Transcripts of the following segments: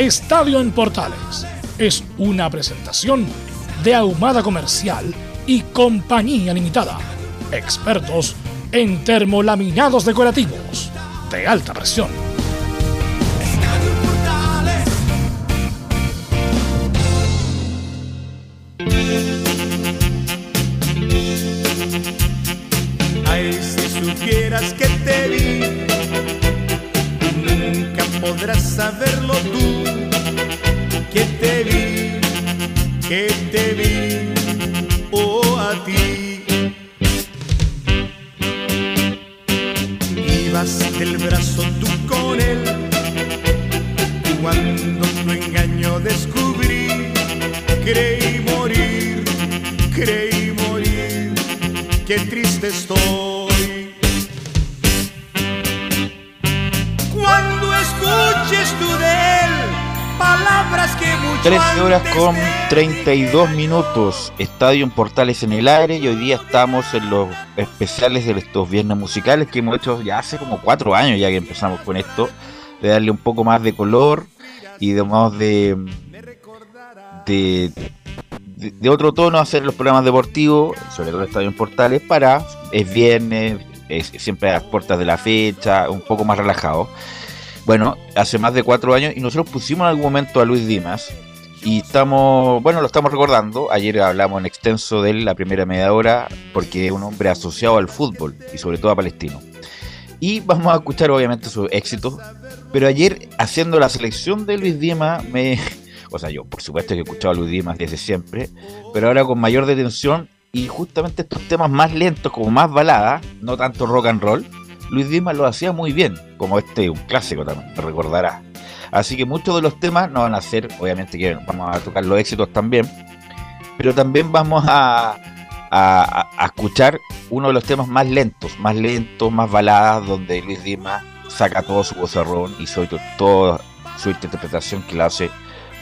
Estadio en Portales es una presentación de Ahumada Comercial y Compañía Limitada. Expertos en termolaminados decorativos de alta presión. Ay, si supieras que te vi, nunca podrás saberlo tú, que te vi, oh a ti. del brazo tú con él. Cuando tu engaño descubrí, creí morir, creí morir, qué triste estoy. 13 horas con 32 minutos, Estadio en Portales en el aire y hoy día estamos en los especiales de estos viernes musicales que hemos hecho ya hace como cuatro años ya que empezamos con esto, de darle un poco más de color y de más de, de, de, otro tono hacer los programas deportivos, sobre todo Estadio en Portales, para, es viernes, es siempre a las puertas de la fecha, un poco más relajado. Bueno, hace más de cuatro años y nosotros pusimos en algún momento a Luis Dimas y estamos, bueno, lo estamos recordando. Ayer hablamos en extenso de él la primera media hora porque es un hombre asociado al fútbol y sobre todo a Palestino. Y vamos a escuchar obviamente su éxito. Pero ayer haciendo la selección de Luis Dimas me... O sea, yo por supuesto que he escuchado a Luis Dimas desde siempre, pero ahora con mayor detención y justamente estos temas más lentos, como más baladas, no tanto rock and roll, Luis Dimas lo hacía muy bien, como este un clásico también, te recordarás. Así que muchos de los temas no van a ser, obviamente que vamos a tocar los éxitos también, pero también vamos a, a, escuchar uno de los temas más lentos, más lentos, más baladas, donde Luis Dimas saca todo su vozarrón y sobre toda su interpretación que la hace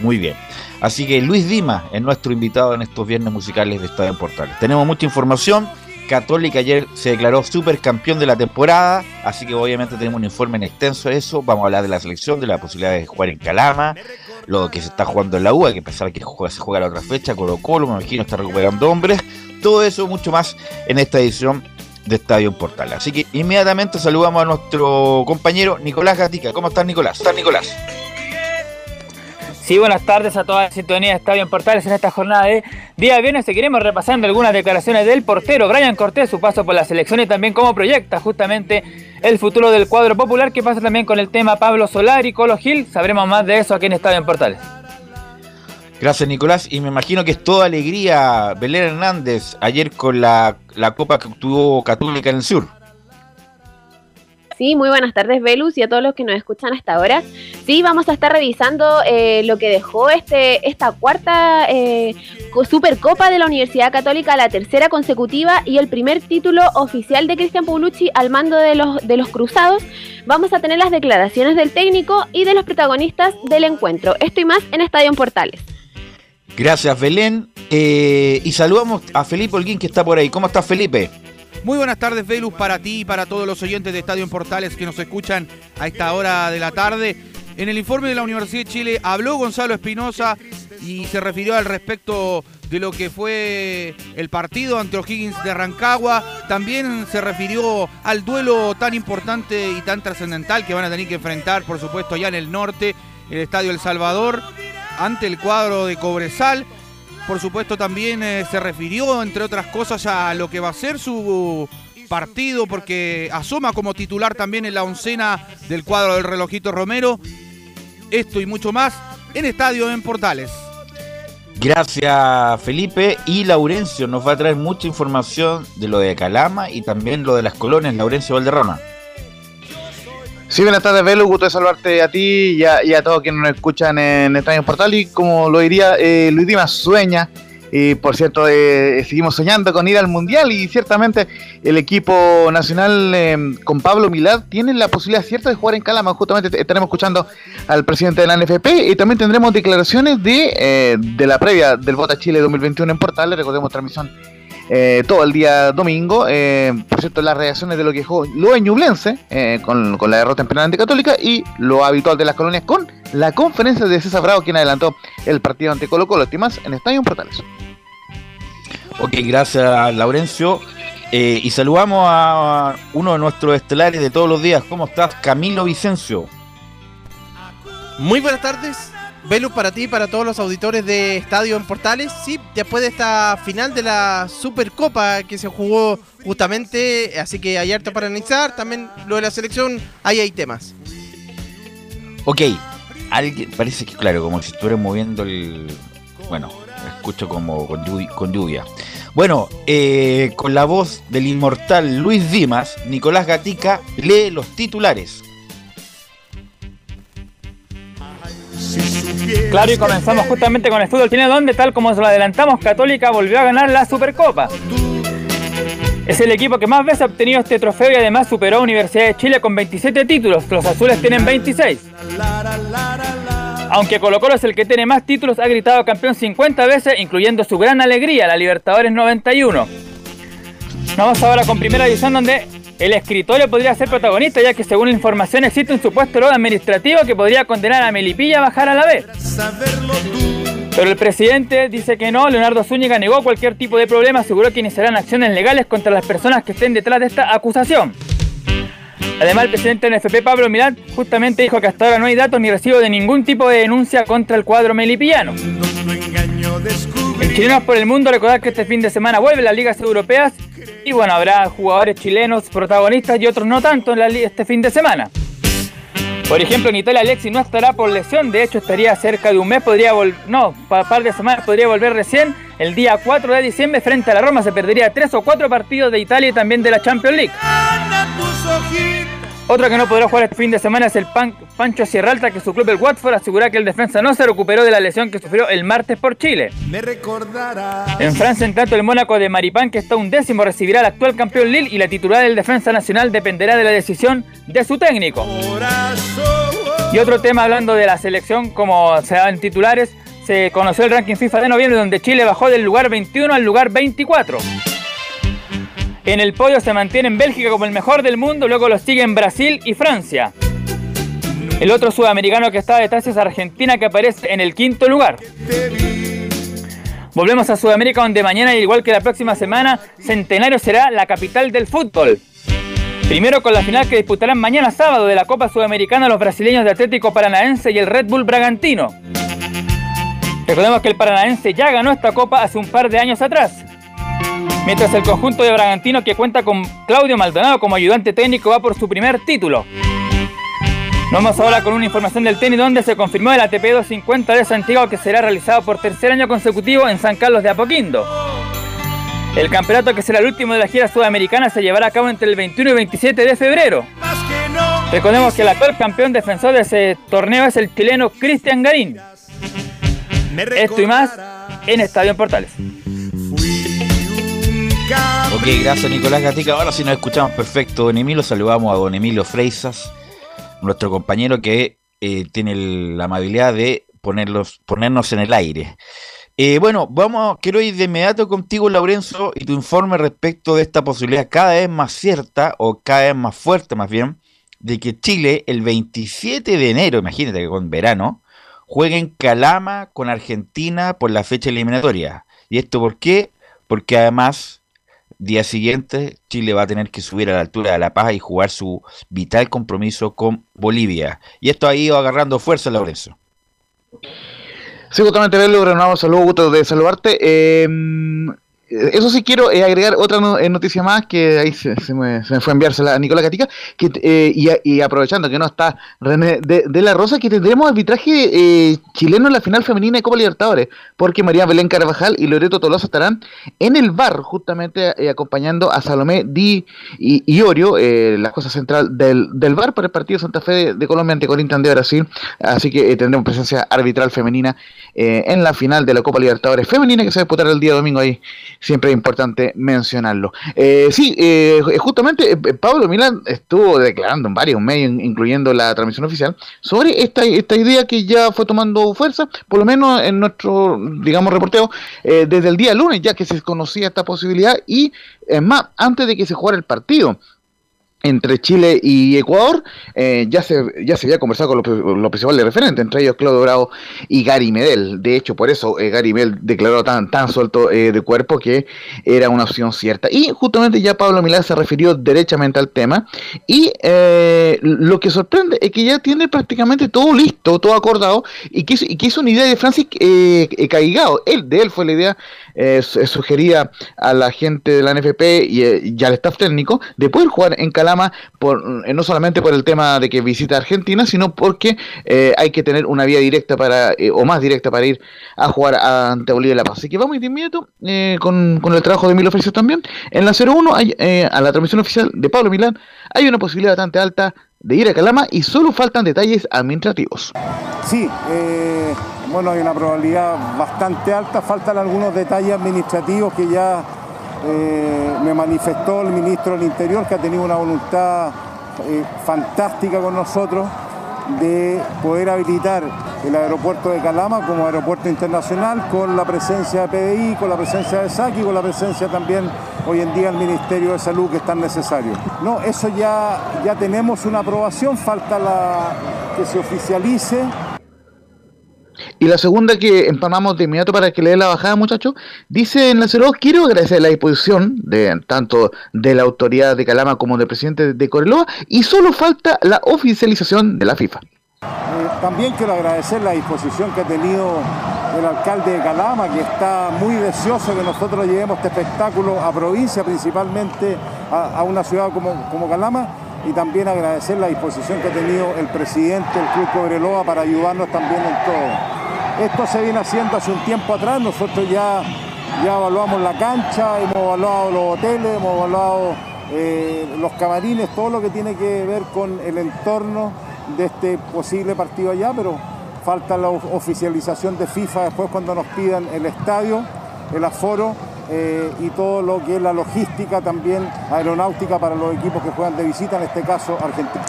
muy bien. Así que Luis Dimas es nuestro invitado en estos viernes musicales de Estadio Portales. Tenemos mucha información Católica ayer se declaró supercampeón de la temporada, así que obviamente tenemos un informe en extenso de eso. Vamos a hablar de la selección, de la posibilidad de jugar en Calama, lo que se está jugando en la U, hay que pensar que se juega la otra fecha, Colo Colo, me imagino está recuperando hombres. Todo eso, mucho más en esta edición de Estadio Portal. Así que inmediatamente saludamos a nuestro compañero Nicolás Gatica. ¿Cómo estás, Nicolás? ¿Estás, Nicolás? Sí, buenas tardes a toda la sintonía de Estadio en Portales en esta jornada de día viernes. Seguiremos repasando algunas declaraciones del portero Brian Cortés, su paso por la selección y también cómo proyecta justamente el futuro del cuadro popular. ¿Qué pasa también con el tema Pablo Solar y Colo Gil? Sabremos más de eso aquí en Estadio en Portales. Gracias Nicolás y me imagino que es toda alegría Belén Hernández ayer con la, la copa que obtuvo Católica en el sur. Sí, muy buenas tardes, Velus, y a todos los que nos escuchan hasta ahora. Sí, vamos a estar revisando eh, lo que dejó este, esta cuarta eh, Supercopa de la Universidad Católica, la tercera consecutiva y el primer título oficial de Cristian Paulucci al mando de los, de los Cruzados. Vamos a tener las declaraciones del técnico y de los protagonistas del encuentro. Esto y más en Estadio Portales. Gracias, Belén. Eh, y saludamos a Felipe Holguín, que está por ahí. ¿Cómo estás, Felipe? Muy buenas tardes, Velus, para ti y para todos los oyentes de Estadio en Portales que nos escuchan a esta hora de la tarde. En el informe de la Universidad de Chile habló Gonzalo Espinosa y se refirió al respecto de lo que fue el partido ante O'Higgins de Rancagua. También se refirió al duelo tan importante y tan trascendental que van a tener que enfrentar, por supuesto, allá en el norte, el Estadio El Salvador. ante el cuadro de Cobresal. Por supuesto también eh, se refirió, entre otras cosas, a lo que va a ser su partido, porque asoma como titular también en la oncena del cuadro del relojito Romero. Esto y mucho más en Estadio en Portales. Gracias Felipe y Laurencio nos va a traer mucha información de lo de Calama y también lo de las colonias Laurencio Valderrama. Sí, buenas tardes, Velo. Gusto de saludarte a ti y a, todos quienes nos escuchan en Estadio Portal. Y como lo diría eh, Luis Dimas, sueña y por cierto, eh, seguimos soñando con ir al Mundial y ciertamente el equipo nacional em, con Pablo Milad tiene la posibilidad cierta de jugar en Calama. Justamente estaremos escuchando al presidente de la NFP y también tendremos declaraciones de, eh, de la previa del Bota Chile 2021 en Portales. Recordemos transmisión eh, todo el día domingo. por cierto, las reacciones de lo que dejó lo Ñublense con, con, la derrota en penal anticatólica y lo habitual de las colonias con la conferencia de César Bravo, quien adelantó el partido ante Colo Colo. Estimas en Estadio Portales. Ok, gracias Laurencio. Eh, y saludamos a uno de nuestros estelares de todos los días. ¿Cómo estás, Camilo Vicencio? Muy buenas tardes. Velus para ti y para todos los auditores de Estadio en Portales. Sí, después de esta final de la Supercopa que se jugó justamente, así que hay harto para analizar. También lo de la selección, ahí hay temas. Ok, parece que claro, como si estuvieras moviendo el. Bueno, escucho como con lluvia. Bueno, eh, con la voz del inmortal Luis Dimas, Nicolás Gatica lee los titulares. Claro, y comenzamos justamente con el fútbol tiene donde, tal como se lo adelantamos, Católica volvió a ganar la Supercopa. Es el equipo que más veces ha obtenido este trofeo y además superó a Universidad de Chile con 27 títulos. Los azules tienen 26. Aunque Colo Colo es el que tiene más títulos, ha gritado campeón 50 veces, incluyendo su gran alegría, la Libertadores 91. Vamos ahora con primera edición donde el escritorio podría ser protagonista, ya que según la información existe un supuesto lodo administrativo que podría condenar a Melipilla a bajar a la B. Pero el presidente dice que no, Leonardo Zúñiga negó cualquier tipo de problema, aseguró que iniciarán acciones legales contra las personas que estén detrás de esta acusación. Además, el presidente del NFP, Pablo Milán, justamente dijo que hasta ahora no hay datos ni recibo de ningún tipo de denuncia contra el cuadro melipillano. En Chilenos por el Mundo, recordar que este fin de semana vuelven las ligas europeas y bueno, habrá jugadores chilenos protagonistas y otros no tanto en la este fin de semana. Por ejemplo, en Italia Alexis no estará por lesión, de hecho estaría cerca de un mes, podría volver, no, un par de semanas podría volver recién. El día 4 de diciembre frente a la Roma se perdería tres o cuatro partidos de Italia y también de la Champions League. Otro que no podrá jugar este fin de semana es el Pancho Sierralta, que su club, el Watford, asegura que el defensa no se recuperó de la lesión que sufrió el martes por Chile. En Francia, en tanto, el Mónaco de Maripán, que está un décimo, recibirá al actual campeón Lille y la titular del defensa nacional dependerá de la decisión de su técnico. Y otro tema hablando de la selección, como se dan titulares, se conoció el ranking FIFA de noviembre, donde Chile bajó del lugar 21 al lugar 24. En el podio se mantiene en Bélgica como el mejor del mundo, luego lo siguen Brasil y Francia. El otro sudamericano que está detrás es Argentina, que aparece en el quinto lugar. Volvemos a Sudamérica, donde mañana, igual que la próxima semana, Centenario será la capital del fútbol. Primero con la final que disputarán mañana sábado de la Copa Sudamericana los brasileños de Atlético Paranaense y el Red Bull Bragantino. Recordemos que el Paranaense ya ganó esta copa hace un par de años atrás. Mientras el conjunto de Bragantino, que cuenta con Claudio Maldonado como ayudante técnico, va por su primer título. Vamos ahora con una información del tenis donde se confirmó el ATP 250 de Santiago que será realizado por tercer año consecutivo en San Carlos de Apoquindo. El campeonato que será el último de la gira sudamericana se llevará a cabo entre el 21 y 27 de febrero. Recordemos que el actual campeón defensor de ese torneo es el chileno Cristian Garín. Esto y más en Estadio Portales. Ok, gracias Nicolás Gatica. Ahora sí nos escuchamos perfecto, don Emilio. Saludamos a don Emilio Freisas, nuestro compañero que eh, tiene la amabilidad de ponerlos, ponernos en el aire. Eh, bueno, vamos, quiero ir de inmediato contigo, Laurenzo, y tu informe respecto de esta posibilidad cada vez más cierta, o cada vez más fuerte más bien, de que Chile el 27 de enero, imagínate que con verano, juegue en Calama con Argentina por la fecha eliminatoria. ¿Y esto por qué? Porque además Día siguiente, Chile va a tener que subir a la altura de La Paz y jugar su vital compromiso con Bolivia. Y esto ha ido agarrando fuerza, Lorenzo. Sí, justamente verlo, renovamos saludos, gusto de saludarte. Eh, eso sí quiero eh, agregar otra eh, noticia más que ahí se, me, fue a enviársela a Nicolás Catica que, y, aprovechando que no está René de, la Rosa que tendremos arbitraje chileno en la final femenina de Copa Libertadores porque María Belén Carvajal y Loreto Tolosa estarán en el bar justamente acompañando a Salomé Di y, Iorio la cosa central del, del bar para el partido Santa Fe de, Colombia ante Corinthians de Brasil. Así que tendremos presencia arbitral femenina en la final de la Copa Libertadores femenina que se va a disputar el día domingo ahí siempre es importante mencionarlo. Eh, sí, eh, justamente eh, Pablo Milán estuvo declarando en varios medios, incluyendo la transmisión oficial, sobre esta, esta idea que ya fue tomando fuerza, por lo menos en nuestro, digamos, reporteo, desde el día lunes, ya que se conocía esta posibilidad y, es más, antes de que se jugara el partido entre Chile y Ecuador, eh, ya, se, ya se había conversado con los, los, principales referentes, entre ellos Claudio Bravo y Gary Medel. De hecho, por eso eh, Gary Medel declaró tan, tan suelto eh, de cuerpo que era una opción cierta. Y justamente ya Pablo Milán se refirió derechamente al tema. Y lo que sorprende es que ya tiene prácticamente todo listo, todo acordado, y que, y que es una idea de Francis Caigao. Él, de él fue la idea sugerida a la gente de la NFP y, y al staff técnico de poder jugar en Calama por, eh, no solamente por el tema de que visita Argentina, sino porque eh, hay que tener una vía directa para, eh, o más directa para ir a jugar ante Bolivia y La Paz. Así que vamos de inmediato con, con, el trabajo de Milo Felicio también. En la 01, hay, a la transmisión oficial de Pablo Milán, hay una posibilidad bastante alta de ir a Calama y solo faltan detalles administrativos. Sí, bueno, hay una probabilidad bastante alta, faltan algunos detalles administrativos que ya eh, me manifestó el ministro del Interior que ha tenido una voluntad eh, fantástica con nosotros de poder habilitar el aeropuerto de Calama como aeropuerto internacional con la presencia de PDI, con la presencia de SAC y con la presencia también hoy en día del Ministerio de Salud que es tan necesario. No, eso ya, ya tenemos una aprobación, falta la, que se oficialice y la segunda que empalmamos de inmediato para que le dé la bajada, muchachos, dice en la 02, quiero agradecer la disposición de tanto de la autoridad de Calama como del presidente de Coreloa y solo falta la oficialización de la FIFA. Eh, también quiero agradecer la disposición que ha tenido el alcalde de Calama, que está muy deseoso que nosotros llevemos este espectáculo a provincia, principalmente a, una ciudad como, como Calama y también agradecer la disposición que ha tenido el presidente del Club Cobreloa para ayudarnos también en todo. Esto se viene haciendo hace un tiempo atrás, nosotros ya, ya evaluamos la cancha, hemos evaluado los hoteles, hemos evaluado eh, los camarines, todo lo que tiene que ver con el entorno de este posible partido allá, pero falta la oficialización de FIFA después cuando nos pidan el estadio, el aforo eh, y todo lo que es la logística también aeronáutica para los equipos que juegan de visita, en este caso Argentina.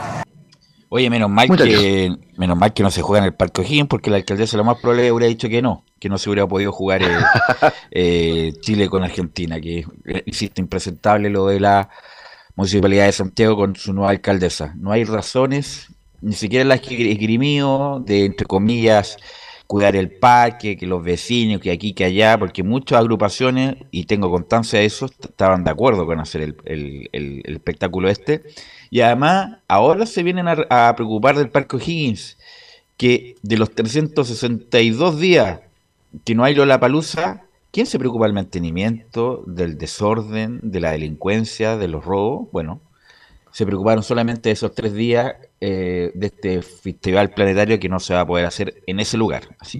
Oye, menos mal que menos mal que no se juega en el Parque O'Higgins porque la alcaldesa lo más probable hubiera dicho que no, que no se hubiera podido jugar eh, eh, Chile con Argentina, que existe impresentable lo de la Municipalidad de Santiago con su nueva alcaldesa. No hay razones, ni siquiera las que esgrimió de, entre comillas, cuidar el parque, que los vecinos, que aquí, que allá, porque muchas agrupaciones, y tengo constancia de eso, estaban de acuerdo con hacer el, espectáculo este. Y además, ahora se vienen a, preocupar del Parque O'Higgins, que de los 362 días que no hay Lollapalooza, ¿quién se preocupa del mantenimiento, del desorden, de la delincuencia, de los robos? Bueno, se preocuparon solamente de esos tres días eh, de este festival planetario que no se va a poder hacer en ese lugar. Así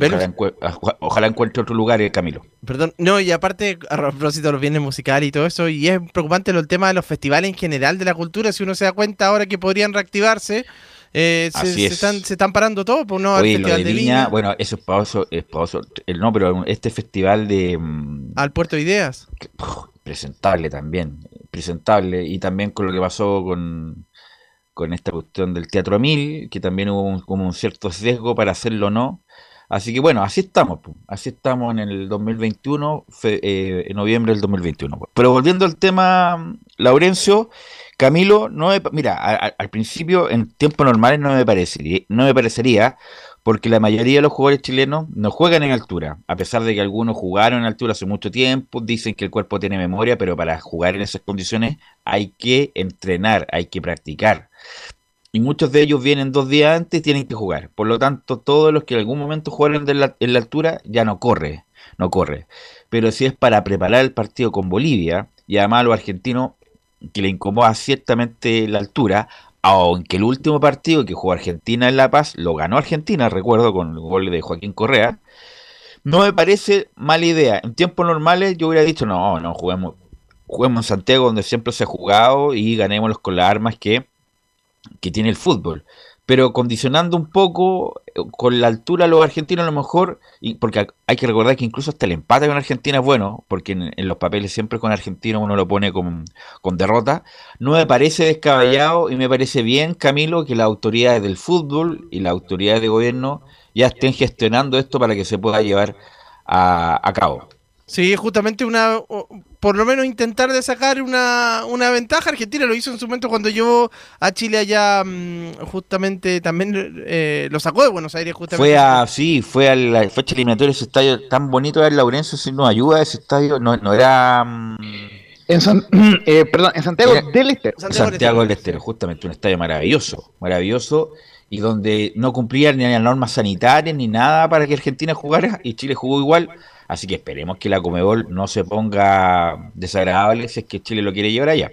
ojalá, encuentre otro lugar, eh, Camilo. Perdón, no, y aparte, a propósito de los bienes musicales y todo eso, y es preocupante el tema de los festivales en general de la cultura, si uno se da cuenta ahora que podrían reactivarse. Eh, se, están, se están parando todo por no festival de, Viña, Bueno, eso es para es el no, pero este festival de. Mm, Al Puerto de Ideas. presentable también presentable y también con lo que pasó con, con esta cuestión del Teatro Mil, que también hubo un, como un cierto sesgo para hacerlo o no. Así que bueno, así estamos, así estamos en el 2021, eh, en noviembre del 2021. Pero volviendo al tema, Laurencio, Camilo, no mira, al principio en tiempos normales no me parecería, no me parecería porque la mayoría de los jugadores chilenos no juegan en altura, a pesar de que algunos jugaron en altura hace mucho tiempo, dicen que el cuerpo tiene memoria, pero para jugar en esas condiciones hay que entrenar, hay que practicar. Y muchos de ellos vienen dos días antes y tienen que jugar. Por lo tanto, todos los que en algún momento jugaron en la altura ya no corre, no corre. Pero si es para preparar el partido con Bolivia, y además a los argentinos que le incomoda ciertamente la altura, aunque el último partido que jugó Argentina en La Paz lo ganó Argentina, recuerdo, con el gol de Joaquín Correa, no me parece mala idea. En tiempos normales yo hubiera dicho, no, no, juguemos, juguemos en Santiago donde siempre se ha jugado y ganémoslos con las armas que, que tiene el fútbol pero condicionando un poco eh, con la altura los argentinos a lo mejor, y porque hay que recordar que incluso hasta el empate con Argentina es bueno, porque en, los papeles siempre con Argentina uno lo pone con, con, derrota, no me parece descabellado y me parece bien, Camilo, que las autoridades del fútbol y las autoridades de gobierno ya estén gestionando esto para que se pueda llevar a, a cabo. Sí, justamente una, por lo menos intentar de sacar una, una ventaja. Argentina lo hizo en su momento cuando llevó a Chile allá, mm, justamente también eh, lo sacó de Buenos Aires. Justamente. Fue a, sí, fue a la fecha eliminatoria ese estadio tan bonito de Laurencio, si nos ayuda ese estadio, no, no era... Mm, en, eh, perdón, en Santiago del Estero. Santiago, del Estero, justamente un estadio maravilloso, maravilloso y donde no cumplían ni las normas sanitarias ni nada para que Argentina jugara y Chile jugó igual Así que esperemos que la Comebol no se ponga desagradable si es que Chile lo quiere llevar allá.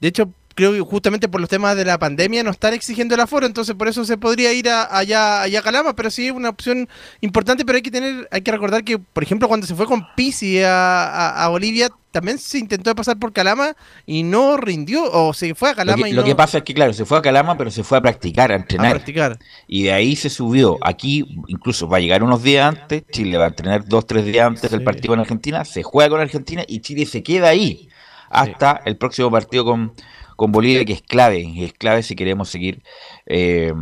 De hecho, creo que justamente por los temas de la pandemia no están exigiendo el aforo, entonces por eso se podría ir allá, allá a Calama, pero sí es una opción importante, pero hay que tener, hay que recordar que, por ejemplo, cuando se fue con Pisi a, Bolivia, también se intentó pasar por Calama y no rindió, o se fue a Calama lo que, y Lo que pasa es que, claro, se fue a Calama, pero se fue a practicar, a entrenar. A practicar. Y de ahí se subió. Aquí, incluso va a llegar unos días antes, Chile va a entrenar dos, tres días antes del partido con Argentina, se juega con Argentina y Chile se queda ahí hasta el próximo partido con, con Bolivia, que es clave, es clave si queremos seguir eh,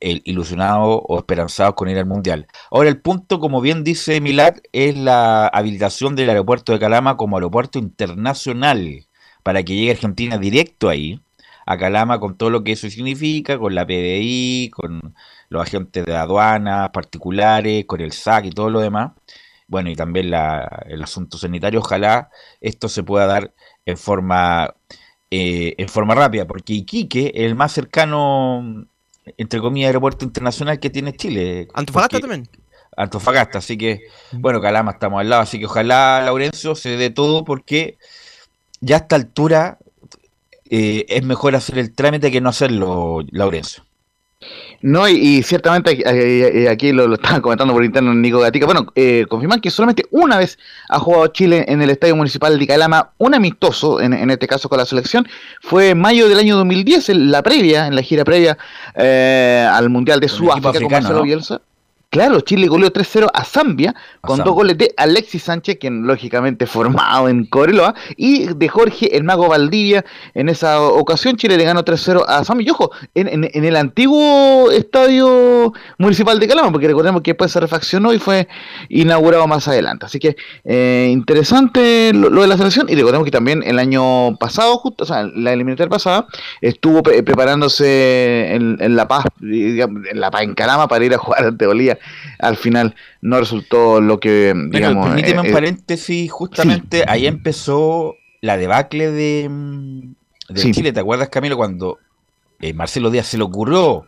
ilusionados o esperanzados con ir al Mundial. Ahora, el punto, como bien dice Milad, es la habilitación del aeropuerto de Calama como aeropuerto internacional para que llegue Argentina directo ahí, a Calama, con todo lo que eso significa, con la PDI, con los agentes de aduanas particulares, con el SAC y todo lo demás. Bueno, y también la, el asunto sanitario. Ojalá esto se pueda dar en forma, eh, en forma rápida, porque Iquique es el más cercano entre comillas, aeropuerto internacional que tiene Chile. Antofagasta también. Antofagasta, así que, bueno, Calama estamos al lado, así que ojalá Laurencio se dé todo porque ya a esta altura eh, es mejor hacer el trámite que no hacerlo, Laurencio. No, y, ciertamente aquí lo, lo estaban comentando por interno Nico Gatica. Bueno, eh, confirman que solamente una vez ha jugado Chile en el Estadio Municipal de Calama, un amistoso, en, en este caso con la selección, fue en mayo del año 2010, en la previa, en la gira previa eh, al Mundial de Sudáfrica con Marcelo Bielsa. Claro, Chile goleó 3-0 a Zambia con dos goles de Alexis Sánchez, quien lógicamente formado en Coreloa, y de Jorge el Mago Valdivia. En esa ocasión Chile le ganó 3-0 a Zambia. Y ojo, en, el antiguo estadio municipal de Calama, porque recordemos que después se refaccionó y fue inaugurado más adelante. Así que eh, interesante lo, de la selección. Y recordemos que también el año pasado, justo, o sea, la eliminatoria pasada, estuvo preparándose en, La Paz, en La Paz, en Calama, para ir a jugar ante Bolivia al final no resultó lo que, digamos... permíteme un eh, eh, paréntesis, justamente ahí empezó la debacle de, mm, Chile, ¿te acuerdas Camilo? Cuando eh, Marcelo Díaz se le ocurrió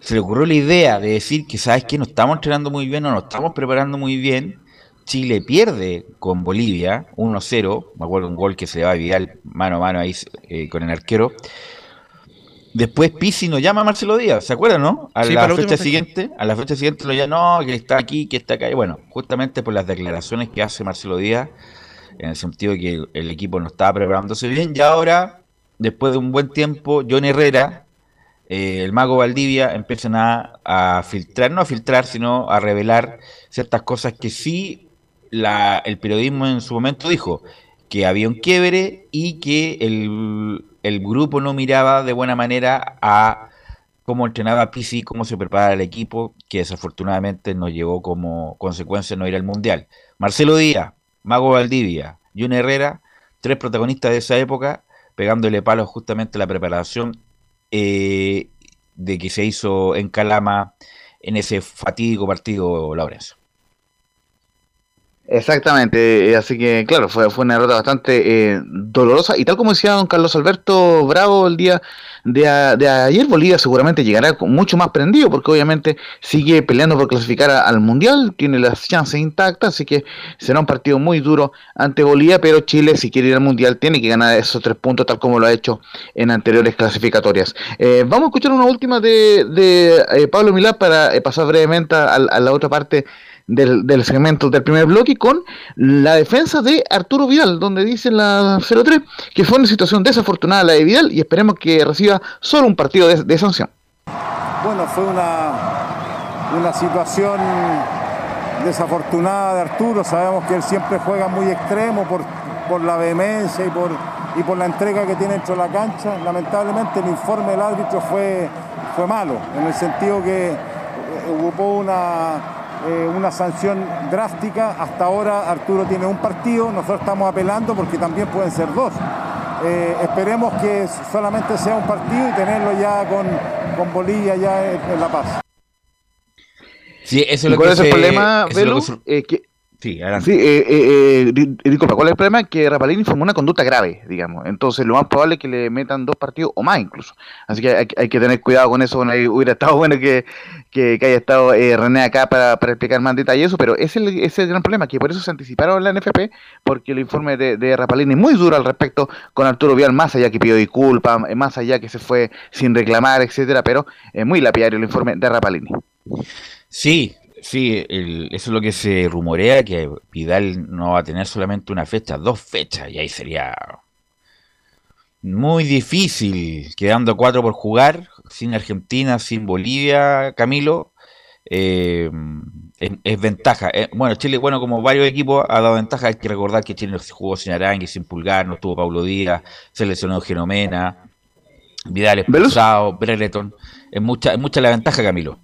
se le ocurrió la idea de decir que sabes que no estamos entrenando muy bien o no estamos preparando muy bien. Chile pierde con Bolivia 1-0, me acuerdo un gol que se le va a virar mano a mano ahí con el arquero Después Pisi nos llama a Marcelo Díaz, ¿se acuerdan, no? A la fecha siguiente, a la fecha siguiente lo llama, no, que está aquí, que está acá. Y bueno, justamente por las declaraciones que hace Marcelo Díaz, en el sentido de que el equipo no estaba preparándose bien, y ahora, después de un buen tiempo, John Herrera, eh, el mago Valdivia, empiezan a, filtrar, no a filtrar, sino a revelar ciertas cosas que sí la, el periodismo en su momento dijo, que había un quiebre y que el el grupo no miraba de buena manera a cómo entrenaba Pisi, cómo se preparaba el equipo, que desafortunadamente nos llevó como consecuencia no ir al Mundial. Marcelo Díaz, Mago Valdivia, Jun Herrera, tres protagonistas de esa época, pegándole palos justamente a la preparación eh, de que se hizo en Calama en ese fatídico partido, Laurencio. Exactamente, eh, así que claro, fue, fue una derrota bastante eh, dolorosa y tal como decía don Carlos Alberto Bravo el día de, de, ayer, Bolivia seguramente llegará mucho más prendido porque obviamente sigue peleando por clasificar al Mundial, tiene las chances intactas, así que será un partido muy duro ante Bolivia, pero Chile si quiere ir al Mundial tiene que ganar esos tres puntos tal como lo ha hecho en anteriores clasificatorias. Eh, vamos a escuchar una última de, de Pablo Milá para pasar brevemente a, a la otra parte del, segmento del primer bloque con la defensa de Arturo Vidal, donde dice la 03 que fue una situación desafortunada la de Vidal y esperemos que reciba solo un partido de, sanción. Bueno, fue una, una situación desafortunada de Arturo, sabemos que él siempre juega muy extremo por, por la vehemencia y por, y por la entrega que tiene dentro de la cancha. Lamentablemente el informe del árbitro fue, fue malo, en el sentido que ocupó una eh, una sanción drástica. Hasta ahora Arturo tiene un partido, nosotros estamos apelando porque también pueden ser dos. Eh, esperemos que solamente sea un partido y tenerlo ya con, con Bolivia ya en, La Paz. Sí, eso es lo que es el problema, Velu? que Sí, Sí, eh, eh, eh disculpa, ¿cuál es el problema? Que Rapalini formó una conducta grave, digamos. Entonces, lo más probable es que le metan dos partidos o más incluso. Así que hay, que tener cuidado con eso. Bueno, hubiera estado bueno que, haya estado eh, René acá para, explicar más en detalle eso, pero ese es el, gran problema, que por eso se anticiparon la NFP, porque el informe de, de Rapalini es muy duro al respecto con Arturo Vial, más allá que pidió disculpas, más allá que se fue sin reclamar, etcétera, pero es muy lapidario el informe de Rapalini. Sí, Sí, eso es lo que se rumorea, que Vidal no va a tener solamente una fecha, dos fechas, y ahí sería muy difícil, quedando cuatro por jugar, sin Argentina, sin Bolivia, Camilo, eh, es, ventaja. Eh, bueno, Chile, bueno, como varios equipos ha dado ventaja, hay que recordar que Chile jugó sin Arangui, sin Pulgar, no estuvo Paulo Díaz, se lesionó Genomena, Vidal expulsado, Brereton, es mucha, es mucha la ventaja, Camilo.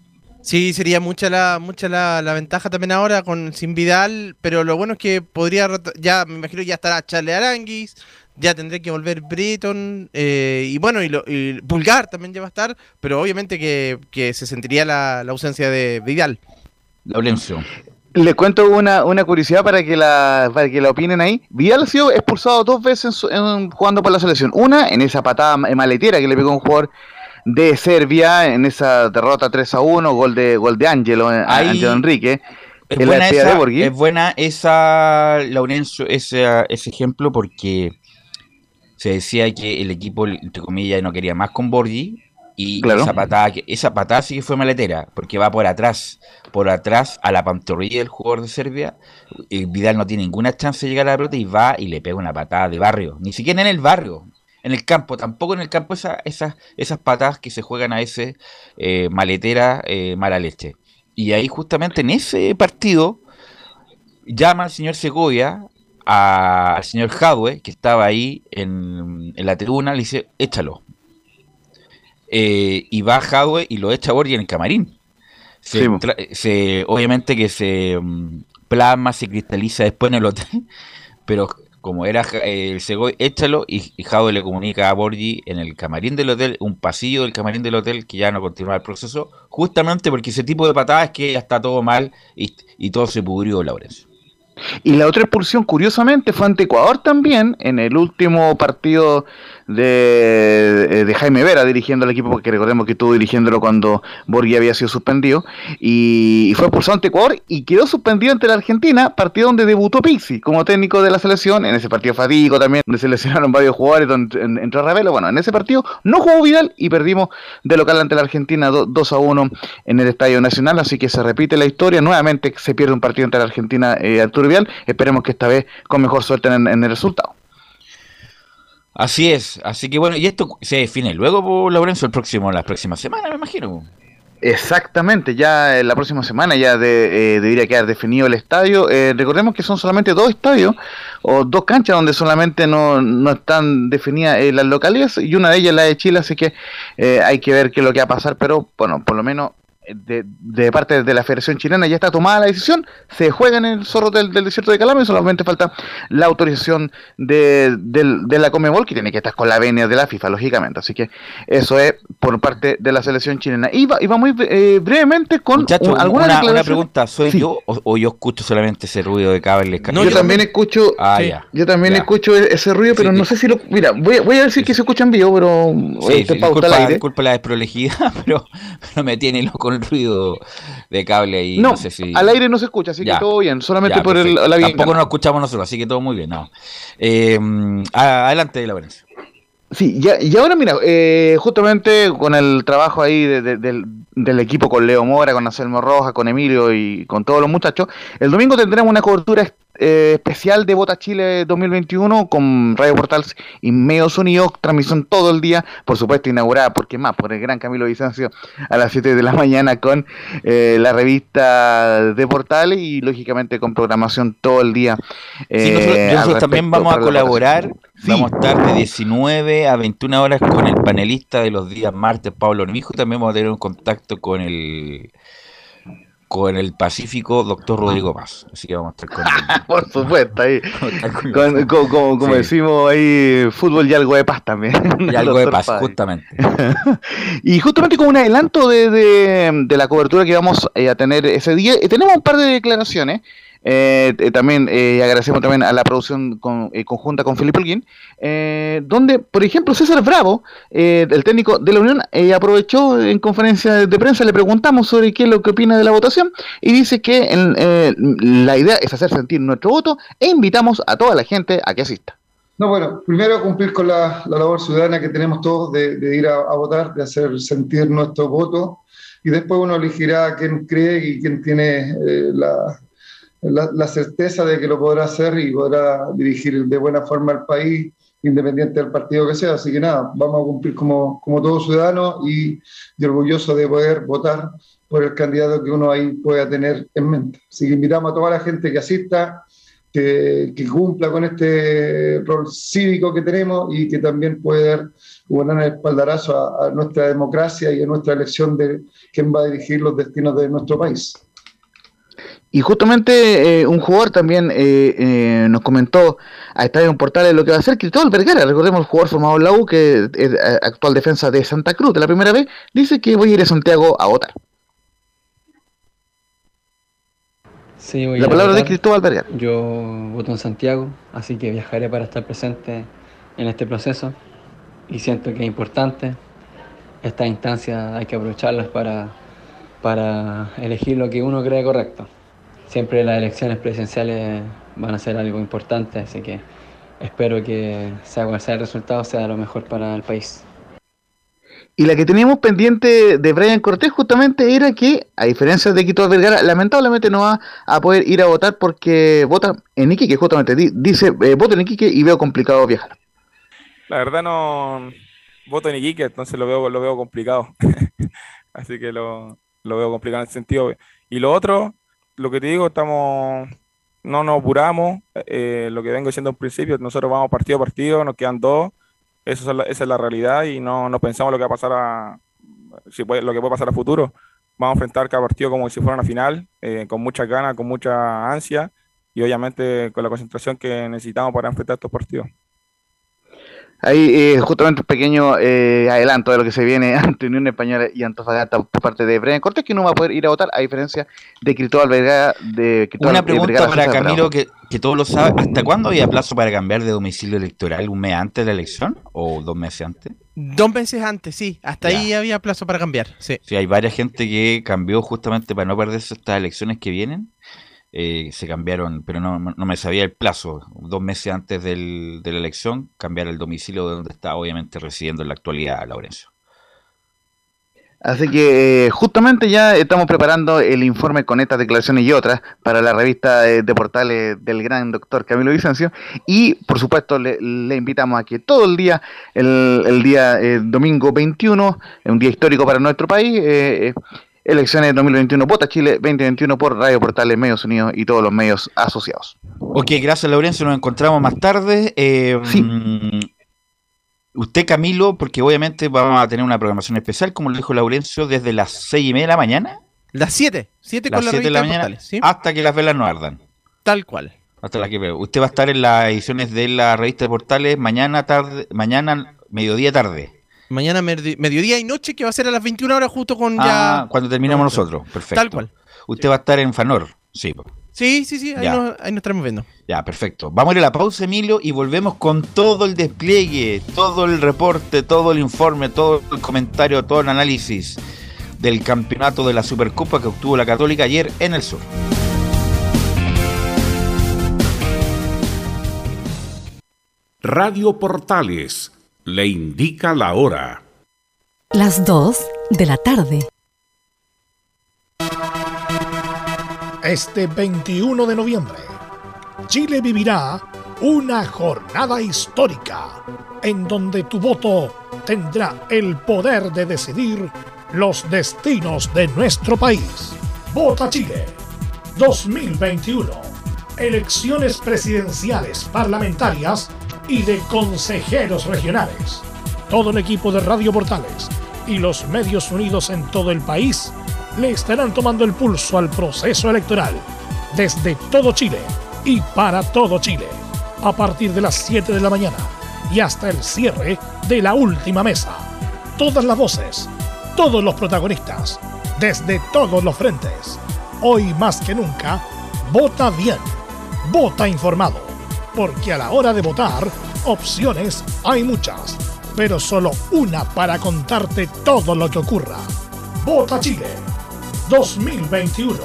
Sí, sería mucha la mucha la, ventaja también ahora con sin Vidal, pero lo bueno es que podría ya me imagino ya estará Charlie Aranguis, ya tendré que volver Breton eh, y bueno y, lo, Pulgar también ya va a estar, pero obviamente que, se sentiría la, ausencia de Vidal. La ausencia. Les cuento una, una curiosidad para que la para que la opinen ahí. Vidal ha sido expulsado dos veces jugando por la selección. Una en esa patada maletera que le pegó un jugador de Serbia en esa derrota 3 a 1, gol de gol de Angelo, eh, Angelo Enrique. Es buena, esa, es buena esa Laurencio, ese, ese ejemplo porque se decía que el equipo, entre comillas, no quería más con Borgi y esa patada, esa patada sí que fue maletera, porque va por atrás, por atrás a la pantorrilla del jugador de Serbia. Y Vidal no tiene ninguna chance de llegar a la pelota y va y le pega una patada de barrio, ni siquiera en el barrio, en el campo, tampoco en el campo esa, esas, esas patadas que se juegan a ese eh, maletera eh, mala leche. Y ahí justamente en ese partido llama al señor Segovia al señor Jadwe, que estaba ahí en, la tribuna, le dice, échalo. Eh, y va Jadwe y lo echa a Borgi en el camarín. Se, obviamente que se mm, plasma, se cristaliza después en el hotel, pero como era eh, el Segoy, échalo y, y le comunica a Borgi en el camarín del hotel, un pasillo del camarín del hotel que ya no continúa el proceso, justamente porque ese tipo de patadas es que ya está todo mal y, y todo se pudrió, Laurencio. Y la otra expulsión, curiosamente, fue ante Ecuador también, en el último partido de, de, Jaime Vera dirigiendo al equipo, porque recordemos que estuvo dirigiéndolo cuando Borghi había sido suspendido, y, fue expulsado ante Ecuador y quedó suspendido ante la Argentina, partido donde debutó Pixi como técnico de la selección, en ese partido fatigo también, donde se lesionaron varios jugadores, donde entró Ravelo, bueno, en ese partido no jugó Vidal y perdimos de local ante la Argentina 2 a 1 en el Estadio Nacional, así que se repite la historia, nuevamente se pierde un partido ante la Argentina eh, Arturo Vidal, esperemos que esta vez con mejor suerte en el resultado. Así es, así que bueno, y esto se define luego Lorenzo el próximo, la próxima semana, me imagino. Exactamente, ya la próxima semana ya de, eh, debería quedar definido el estadio. Eh, recordemos que son solamente dos estadios o dos canchas donde solamente no, no están definidas eh, las localidades y una de ellas la de Chile, así que hay que ver qué es lo que va a pasar, pero bueno, por lo menos de, de parte de la Federación Chilena ya está tomada la decisión, se juega en el zorro del, del desierto de Calama y solamente falta la autorización de, del- de la Comebol, que tiene que estar con la venia de la FIFA, lógicamente. Así que eso es por parte de la selección chilena. Y, va- y vamos eh, brevemente con Muchachos, un- alguna una, pregunta, ¿soy Sí. yo o, o yo escucho solamente ese ruido de cable? No, yo, yo también escucho Ah, Sí. ya. yo también Ya. escucho e- ese ruido, pero Sí, no sé si lo. Mira, voy, a- voy a decir Sí, que se escucha en vivo, pero. Sí, este disculpa, disculpa la desprolijidad, pero, pero me tiene loco el ruido de cable ahí. No, No, sé si... al aire no se escucha, así Ya. que todo bien, solamente Ya, por el, la bien. Tampoco nos escuchamos nosotros, así que todo muy bien. No. Eh, a- adelante, Laurencio. Sí, ya, y ahora mira, eh, justamente con el trabajo ahí de- de- del, del equipo con Leo Mora, con Anselmo Roja, con Emilio y con todos los muchachos, el domingo tendremos una cobertura eh, especial de Bota Chile 2021 con Radio Portales y Medios Unidos, transmisión todo el día, por supuesto inaugurada, porque más, por el gran Camilo Vicencio a las 7 de la mañana con eh, la revista de Portales y lógicamente con programación todo el día. Sí, eh, nosotros, también vamos a colaborar. Sí. Vamos a estar de 19 a 21 horas con el panelista de los días martes, Pablo Armijo. También vamos a tener un contacto con el con el Pacífico, doctor Rodrigo Paz. Así que vamos a estar con él. Por supuesto, ahí. Vamos a estar con- Con- con- como Sí. decimos ahí, fútbol y algo de paz también. y algo de paz, justamente. Y justamente con un adelanto de, de- de la cobertura que vamos eh, a tener ese día, eh, tenemos un par de declaraciones. Eh, eh, también eh, agradecemos también a la producción con- conjunta con Felipe Holguín, donde, por ejemplo, César Bravo, el técnico de la Unión, aprovechó en conferencia de prensa, le preguntamos sobre qué es lo que opina de la votación y dice que la idea es hacer sentir nuestro voto e invitamos a toda la gente a que asista. No, bueno, primero cumplir con la, la labor ciudadana que tenemos todos de, ir a, votar, de hacer sentir nuestro voto y después uno elegirá quién cree y quién tiene la, la, certeza de que lo podrá hacer y podrá dirigir de buena forma al país, independiente del partido que sea. Así que nada, vamos a cumplir como, como todo ciudadano y, y orgulloso de poder votar por el candidato que uno ahí pueda tener en mente. Así que invitamos a toda la gente que asista, que, cumpla con este rol cívico que tenemos y que también puede dar un espaldarazo a, a nuestra democracia y a nuestra elección de quién va a dirigir los destinos de nuestro país. Y justamente eh, un jugador también eh, eh, nos comentó a Estadio Portales lo que va a hacer Cristóbal Vergara, recordemos el jugador formado en la U, que es eh, actual defensa de Santa Cruz, de la primera vez, dice que voy a ir a Santiago a votar. Sí, voy a La palabra de votar. Cristóbal Vergara. Yo voto en Santiago, así que viajaré para estar presente en este proceso y siento que es importante. Estas instancias hay que aprovecharlas para, para elegir lo que uno cree correcto. Siempre las elecciones presidenciales van a ser algo importante, así que espero que sea cual sea el resultado sea lo mejor para el país. Y la que teníamos pendiente de Brian Cortés justamente era que, a diferencia de Cristóbal Vergara, lamentablemente no va a poder ir a votar porque vota en Iquique, justamente di- dice, eh, voto en Iquique y veo complicado viajar. La verdad no voto en Iquique, entonces lo veo, lo veo complicado. Así que lo, lo veo complicado en ese sentido. Y lo otro, lo que te digo, estamos, no nos apuramos. eh, lo que vengo diciendo en principio, nosotros vamos partido a partido, nos quedan dos. Eso es la- esa es la realidad y no, no pensamos lo que va a pasar a, si puede- lo que puede pasar a futuro. Vamos a enfrentar cada partido como si fuera una final, eh, con muchas ganas, con mucha ansia y obviamente con la concentración que necesitamos para enfrentar estos partidos. Ahí eh, justamente un pequeño eh, adelanto de lo que se viene ante Unión Española y Antofagasta por parte de Brian Cortés, que no va a poder ir a votar, a diferencia de Cristóbal Vergara. De Cristóbal, Una eh, pregunta Vergara para Camilo que, que todos lo saben. ¿Hasta cuándo había plazo para cambiar de domicilio electoral? ¿Un mes antes de la elección o dos meses antes? Dos meses antes, sí. Hasta Ya. ahí había plazo para cambiar. Sí. Sí, hay varias gente que cambió justamente para no perderse estas elecciones que vienen. Eh, se cambiaron, pero no, no me sabía el plazo. Dos meses antes del- de la elección, cambiar el domicilio de donde está obviamente residiendo en la actualidad, Laurencio. Así que eh, justamente ya estamos preparando el informe con estas declaraciones y otras para la revista eh, de portales del gran doctor Camilo Vicencio. Y por supuesto le, le invitamos a que todo el día, el, día domingo 21, es un día histórico para nuestro país, elecciones 2021, Vota Chile 2021 por Radio Portales, Medios Unidos y todos los medios asociados. Ok, gracias Laurencio, nos encontramos más tarde. Eh, Sí. mm, usted, Camilo, porque obviamente vamos a tener una programación especial, como lo dijo Laurencio, desde las seis y media de la mañana. Las 7, 7 Las con la 7 de la mañana Portales, ¿sí? hasta que las velas no ardan. Tal cual. Hasta la que veo. Usted va a estar en las ediciones de la revista de Portales mañana, tarde, mañana, mediodía, tarde. Mañana medi- mediodía y noche, que va a ser a las 21 horas justo con Ah, ya... cuando terminamos nosotros. Perfecto. Tal cual. Usted va a estar en Fanor. Sí. Sí, sí, sí, ahí nos, ahí nos estaremos viendo. Ya, perfecto. Vamos a ir a la pausa, Emilio, y volvemos con todo el despliegue, todo el reporte, todo el informe, todo el comentario, todo el análisis del campeonato de la Supercopa que obtuvo la Católica ayer en el sur. Radio Portales le indica la hora. Las 2 de la tarde. Este 21 de noviembre, Chile vivirá una jornada histórica en donde tu voto tendrá el poder de decidir los destinos de nuestro país. Vota Chile 2021. Elecciones presidenciales, parlamentarias y de consejeros regionales. Todo el equipo de Radio Portales y los medios unidos en todo el país le estarán tomando el pulso al proceso electoral desde todo Chile y para todo Chile a partir de las 7 de la mañana y hasta el cierre de la última mesa. Todas las voces, todos los protagonistas, desde todos los frentes. Hoy más que nunca, vota bien, vota informado, porque a la hora de votar, opciones hay muchas, pero solo una para contarte todo lo que ocurra. Vota Chile 2021.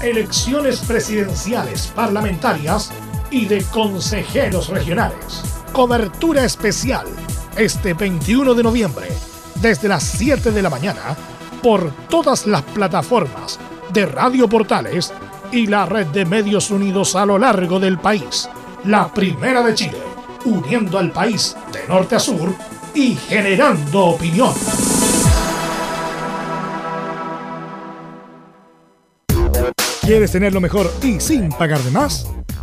Elecciones presidenciales, parlamentarias y de consejeros regionales. Cobertura especial este 21 de noviembre desde las 7 de la mañana por todas las plataformas de Radio Portales y la red de medios unidos a lo largo del país. La primera de Chile, uniendo al país de norte a sur y generando opinión. ¿Quieres tener lo mejor y sin pagar de más?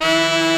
Siento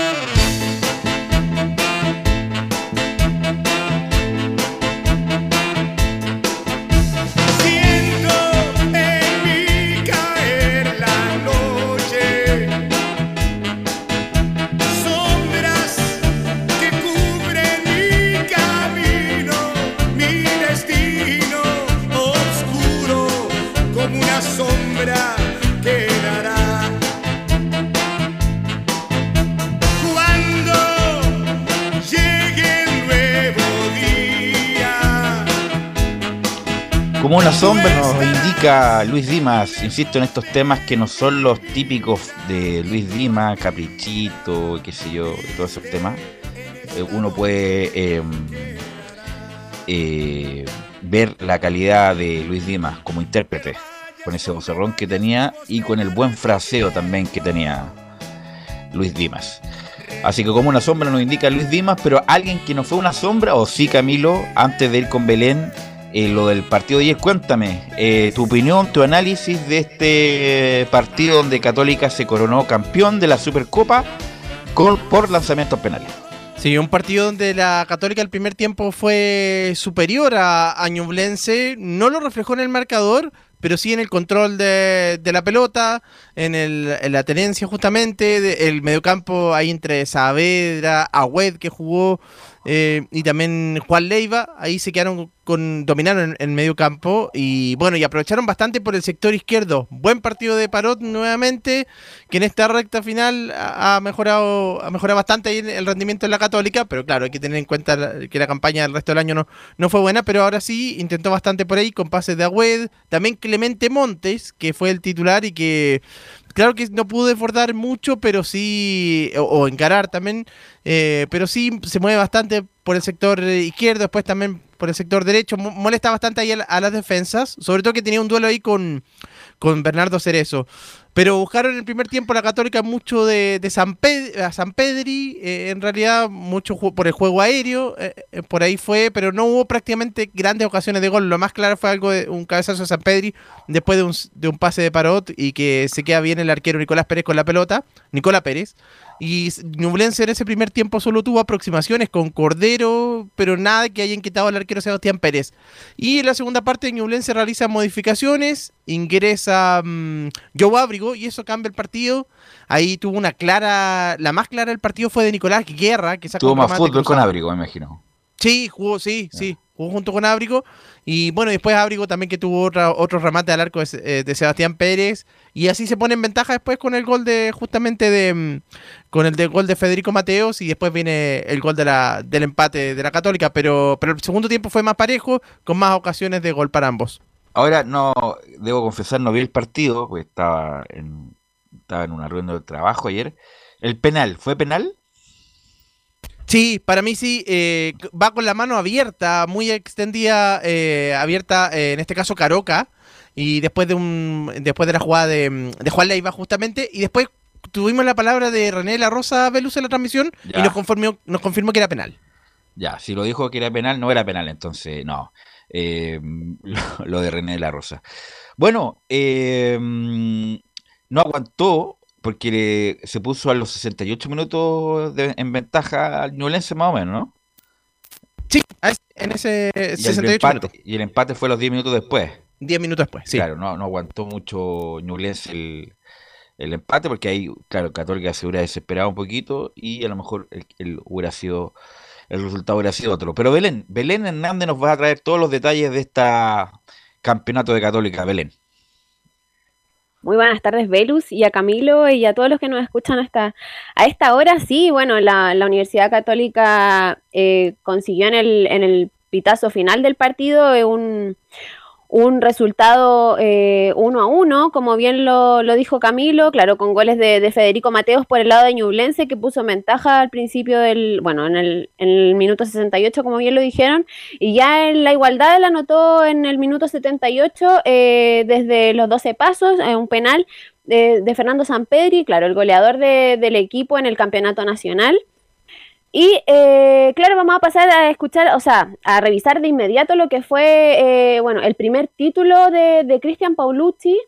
nos indica Luis Dimas, insisto en estos temas que no son los típicos de Luis Dimas, Caprichito, qué sé yo, todos esos temas. Eh, uno puede eh, eh, ver la calidad de Luis Dimas como intérprete, con ese vocerrón que tenía y con el buen fraseo también que tenía Luis Dimas. Así que como una sombra nos indica Luis Dimas, pero alguien que no fue una sombra, o sí Camilo, antes de ir con Belén, eh, lo del partido de ayer, cuéntame eh, tu opinión, tu análisis de este partido donde Católica se coronó campeón de la Supercopa con, por lanzamientos penales. Sí, un partido donde la Católica el primer tiempo fue superior a, a Ñublense, no lo reflejó en el marcador, pero sí en el control de, la pelota, en, el, en la tenencia justamente, el mediocampo ahí entre Saavedra, Agüed que jugó eh, y también Juan Leiva, ahí se quedaron con, dominaron en, medio campo y bueno, y aprovecharon bastante por el sector izquierdo. Buen partido de Parot nuevamente, que en esta recta final ha mejorado, ha mejorado bastante ahí el rendimiento en la Católica, pero claro, hay que tener en cuenta que la campaña del resto del año no, no fue buena, pero ahora sí intentó bastante por ahí con pases de Agüed, también Clemente Montes, que fue el titular y que Claro que no pudo desbordar mucho, pero sí, o, o encarar también, eh, pero sí se mueve bastante por el sector izquierdo, después también por el sector derecho, mo- molesta bastante ahí a, a las defensas, sobre todo que tenía un duelo ahí con, con Bernardo Cerezo. Pero buscaron en el primer tiempo la Católica mucho de, San, Ped- a San Pedri, eh, en realidad mucho por el juego aéreo, eh, eh, por ahí fue, pero no hubo prácticamente grandes ocasiones de gol. Lo más claro fue algo de un cabezazo de San Pedri después de un, de un pase de Parot y que se queda bien el arquero Nicolás Pérez con la pelota, Nicolás Pérez. Y Ñublense en ese primer tiempo solo tuvo aproximaciones con Cordero, pero nada que hayan quitado al arquero Sebastián Pérez. Y en la segunda parte Ñublense realiza modificaciones, ingresa mm, Joe Ábrigo y eso cambia el partido. Ahí tuvo una clara, la más clara del partido fue de Nicolás Guerra, que sacó Tuvo más fútbol con. Abrigo, me imagino. Sí, jugó, sí, sí, jugó junto con Ábrigo. Y bueno, después Ábrigo también que tuvo otra, otro remate al arco de, eh, Sebastián Pérez. Y así se pone en ventaja después con el gol de, justamente de, mm, con el de gol de Federico Mateos. Y después viene el gol de la, del empate de la Católica. Pero, pero el segundo tiempo fue más parejo, con más ocasiones de gol para ambos. Ahora no, debo confesar, no vi el partido, porque estaba en, estaba en una reunión de trabajo ayer. El penal, ¿fue penal? Sí, para mí sí, eh, va con la mano abierta, muy extendida, eh, abierta, eh, en este caso Caroca, y después de un después de la jugada de, de Juan Leiva justamente, y después tuvimos la palabra de René La Rosa Velus en la transmisión Ya. y nos confirmó, nos confirmó que era penal. Ya, si lo dijo que era penal, no era penal, entonces no. Eh, lo, lo de René de la Rosa. Bueno, eh, no aguantó porque le- se puso a los 68 minutos de- en ventaja al Ñublense más o menos, ¿no? Sí, en ese Y el 68 empate, minutos, y el empate fue a los 10 minutos después. 10 minutos después, sí. Claro, no, no aguantó mucho Ñublense el, el empate porque ahí, claro, Católica se hubiera desesperado un poquito y a lo mejor el, el hubiera sido, el resultado hubiera sido otro. Pero Belén, Belén Hernández nos va a traer todos los detalles de esta campeonato de Católica. Belén. Muy buenas tardes, Velus, y a Camilo y a todos los que nos escuchan hasta a esta hora. Sí, bueno, la, la Universidad Católica eh, consiguió en el, en el pitazo final del partido eh, un, un resultado eh, uno a uno, como bien lo, lo dijo Camilo, claro, con goles de, de Federico Mateos por el lado de Ñublense, que puso ventaja al principio del, bueno, en el, en el minuto 68, como bien lo dijeron, y ya en la igualdad la anotó en el minuto 78 eh, desde los 12 pasos, eh, un penal de, de Fernando Sampedri, claro, el goleador de- del equipo en el campeonato nacional. Y eh, claro, vamos a pasar a escuchar, o sea, a revisar de inmediato lo que fue, eh, bueno, el primer título de, de Cristian Paulucci,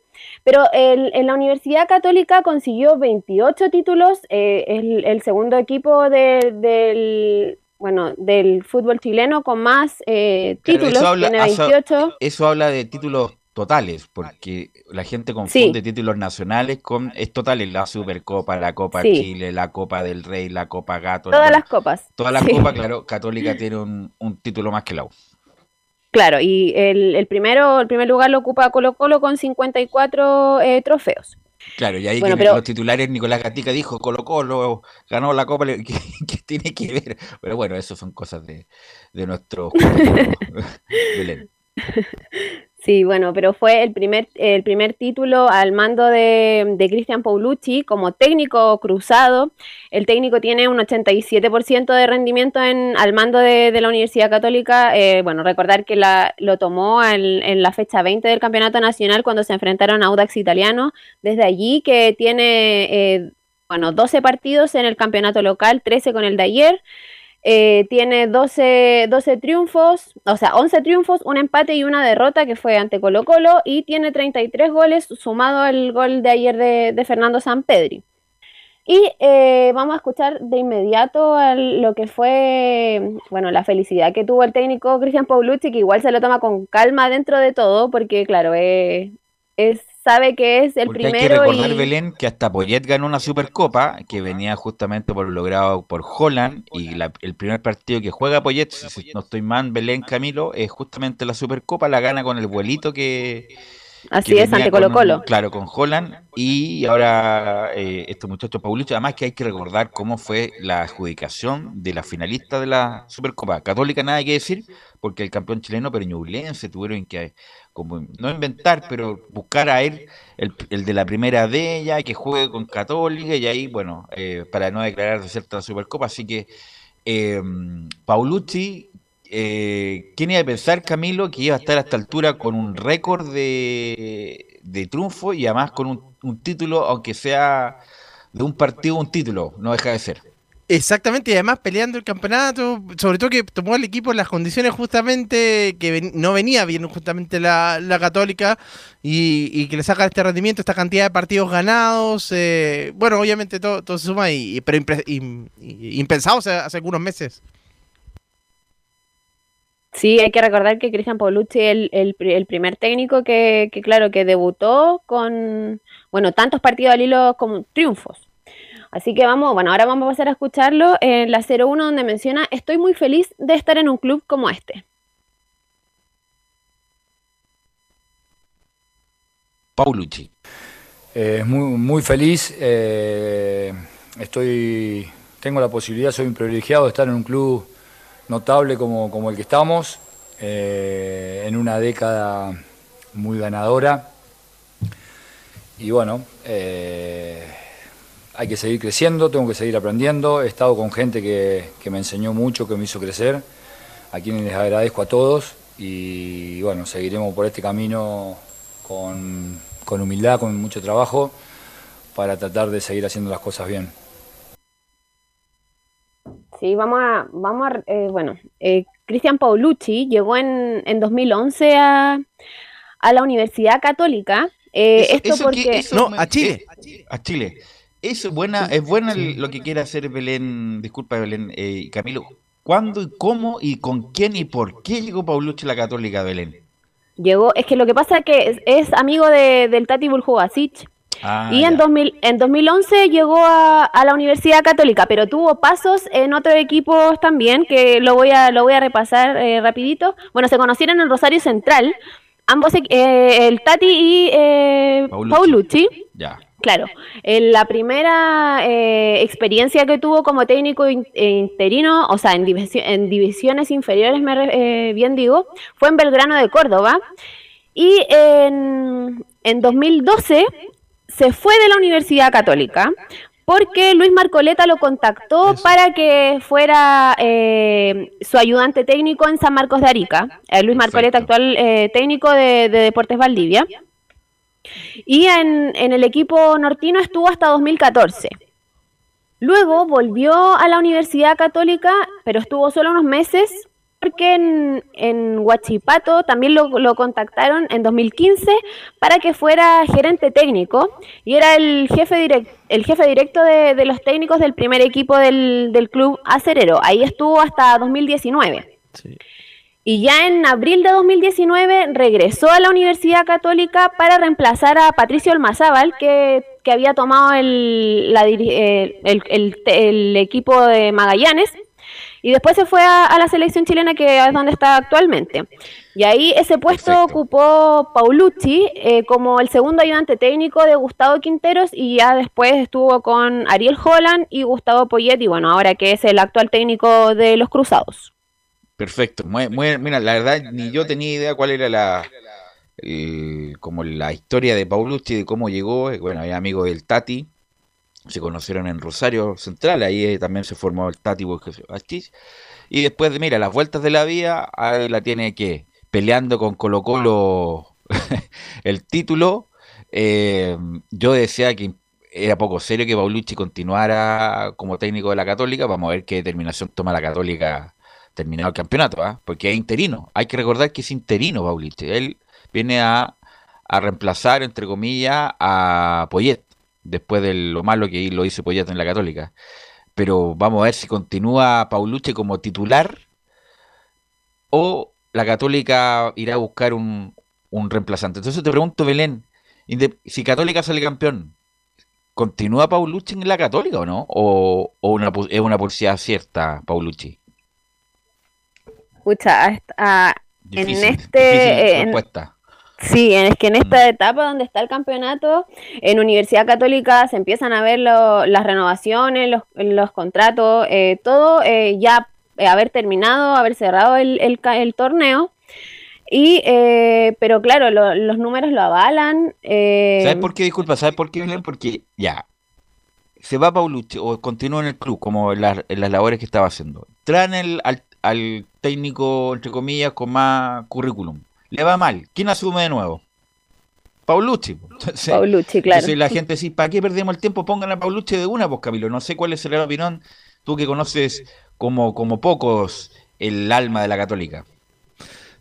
pero el- en la Universidad Católica consiguió 28 títulos, eh, el, el segundo equipo de- del, bueno, del fútbol chileno con más eh, Claro, títulos, eso habla, tiene eso- 28. eso habla de títulos totales, porque la gente confunde títulos nacionales con es totales, la Supercopa, la Copa Sí. Chile, la Copa del Rey, la Copa Gato. Todas las copas. Todas las Sí. copas, claro, Católica tiene un, un título más que la U. Claro, y el, el primero, el primer lugar lo ocupa Colo Colo con 54 eh, trofeos. Claro, y ahí Bueno, que pero- los titulares Nicolás Gatica dijo Colo Colo ganó la Copa, ¿qué, qué tiene que ver? Pero bueno, eso son cosas de, de nuestro. Sí, bueno, pero fue el primer, el primer título al mando de, de Cristian Paulucci como técnico cruzado. El técnico tiene un 87% de rendimiento en, al mando de, la Universidad Católica. Eh, bueno, recordar que lo tomó en, en la fecha 20 del Campeonato Nacional cuando se enfrentaron a Audax Italiano. Desde allí que tiene, eh, bueno, 12 partidos en el campeonato local, 13 con el de ayer. Eh, tiene 12, 12 triunfos, o sea, 11 triunfos, un empate y una derrota que fue ante Colo Colo y tiene 33 goles sumado al gol de ayer de, de Fernando Sampedri. Y eh, vamos a escuchar de inmediato al- lo que fue, bueno, la felicidad que tuvo el técnico Cristian Paulucci, que igual se lo toma con calma dentro de todo, porque claro, eh, es, sabe que es el Porque hay que primero recordar, y... Belén, que hasta Poyet ganó una Supercopa que venía justamente por logrado por Holland y la- el primer partido que juega Poyet, si no estoy mal, Belén Camilo, es justamente la Supercopa, la gana con el vuelito que, Así es, ante Colo Colo. claro, con Holland y ahora eh, estos muchachos Paulucci, además que hay que recordar cómo fue la adjudicación de la finalista de la Supercopa. Católica nada que decir, porque el campeón chileno Peñublense tuvieron que como no inventar, pero buscar a él el, el de la primera de ella, que juegue con Católica, y ahí, bueno, eh, para no declarar desierta la Supercopa, así que eh, Paulucci, eh, ¿quién iba a pensar, Camilo, que iba a estar a esta altura con un récord de, de triunfo y además con un, título, aunque sea de un partido, un título, no deja de ser. Exactamente, y además peleando el campeonato, sobre todo que tomó el equipo en las condiciones justamente que no venía bien justamente la, la católica y, y que le saca este rendimiento, esta cantidad de partidos ganados, eh, bueno, obviamente todo, todo se suma, y, pero impre- impensado hace, hace algunos meses. Sí, hay que recordar que Cristian Paulucci es el, el, pri- el primer técnico que, que, claro, que debutó con, bueno, tantos partidos al hilo como triunfos. Así que vamos, bueno, ahora vamos a pasar a escucharlo en la 01 donde menciona, estoy muy feliz de estar en un club como este. Paulucci. Eh, muy, muy feliz. eh, estoy, tengo la posibilidad, soy un privilegiado de estar en un club notable como, como el que estamos, eh, en una década muy ganadora. Y bueno, eh, hay que seguir creciendo, tengo que seguir aprendiendo. He estado con gente que, que me enseñó mucho, que me hizo crecer, a quienes les agradezco a todos. Y bueno, seguiremos por este camino con, con humildad, con mucho trabajo, para tratar de seguir haciendo las cosas bien. Sí, vamos a, vamos a, eh, bueno, eh, Cristian Paulucci llegó en, en 2011 a, a la Universidad Católica. eh, Eso- esto eso porque... que- eso me- eh, a Chile. Eso es buena, es buena el- lo que quiere hacer Belén, disculpa Belén, eh, y Camilo. ¿Cuándo y cómo y con quién y por qué llegó Paulucci a la Católica, Belén? Llegó, es que lo que pasa es que es, es amigo de, del Tati Buljubasic. Ah, y en, 2000, en 2011 llegó a, a la Universidad Católica, pero tuvo pasos en otros equipos también, que lo voy a, lo voy a repasar eh, rapidito. Bueno, se conocieron en Rosario Central, ambos, eh, el Tati y eh, Paulucci. Paulucci. Ya. Claro, en la primera eh, experiencia que tuvo como técnico in- interino, o sea, en, divisi- en divisiones inferiores, me re- eh, bien digo, fue en Belgrano de Córdoba. Y en, en 2012 se fue de la Universidad Católica porque Luis Marcoleta lo contactó para que fuera eh, su ayudante técnico en San Marcos de Arica. Eh, Luis Marcoleta, actual eh, técnico de, de Deportes Valdivia. Y en, en el equipo nortino estuvo hasta 2014. Luego volvió a la Universidad Católica, pero estuvo solo unos meses porque en, en Huachipato también lo, lo contactaron en 2015 para que fuera gerente técnico y era el jefe, direct, el jefe directo de, de los técnicos del primer equipo del, del club acerero. Ahí estuvo hasta 2019. Y ya en abril de 2019 regresó a la Universidad Católica para reemplazar a Patricio Almazábal, que, que había tomado el, la diri- eh, el, el- el equipo de Magallanes. Y después se fue a, a la selección chilena, que es donde está actualmente. Y ahí ese puesto ocupó Paulucci eh, como el segundo ayudante técnico de Gustavo Quinteros y ya después estuvo con Ariel Holland y Gustavo Poyet, y bueno, ahora que es el actual técnico de los Cruzados. Perfecto. Muy, muy- mira, la verdad, ni yo tenía idea cuál era la, el- como la historia de Paulucci, de cómo llegó, bueno, es amigo del Tati, se conocieron en Rosario Central, ahí eh, también se formó el Tati Bachis, y después de, mira, las vueltas de la vida, la tiene que peleando con Colo Colo el título, eh, yo decía que era poco serio que Paulucci continuara como técnico de la Católica, vamos a ver qué determinación toma la Católica terminado el campeonato, ¿ah? porque es interino, hay que recordar que es interino Paulucci, él viene a, a reemplazar, entre comillas, a Poyet, después de lo malo que lo hizo Poyet en la Católica. Pero vamos a ver si continúa Paulucci como titular o la Católica irá a buscar un, un reemplazante. Entonces te pregunto, Belén, si Católica sale campeón, ¿continúa Paulucci en la Católica o no? ¿O, o una, es una posibilidad cierta, Paulucci? Escucha, en este... difícil en- respuesta. Sí, es que en esta etapa donde está el campeonato, en Universidad Católica se empiezan a ver lo- las renovaciones, los, los contratos, eh, todo eh, ya eh, haber terminado, haber cerrado el, el ca- el torneo. Y, eh, pero claro, lo- los números lo avalan. eh, ¿Sabes por qué? Disculpa, ¿sabes por qué, Belén? Porque ya, se va Paulucci o continúa en el club como en las, las labores que estaba haciendo. Traen el, al, al técnico, entre comillas, con más currículum. Le va mal. ¿Quién asume de nuevo? Paulucci. Entonces, Paulucci, claro. entonces la gente dice, ¿para qué perdemos el tiempo? Pongan a Paulucci de una, pues Camilo. No sé cuál es la opinión, tú que conoces como, como pocos el alma de la católica.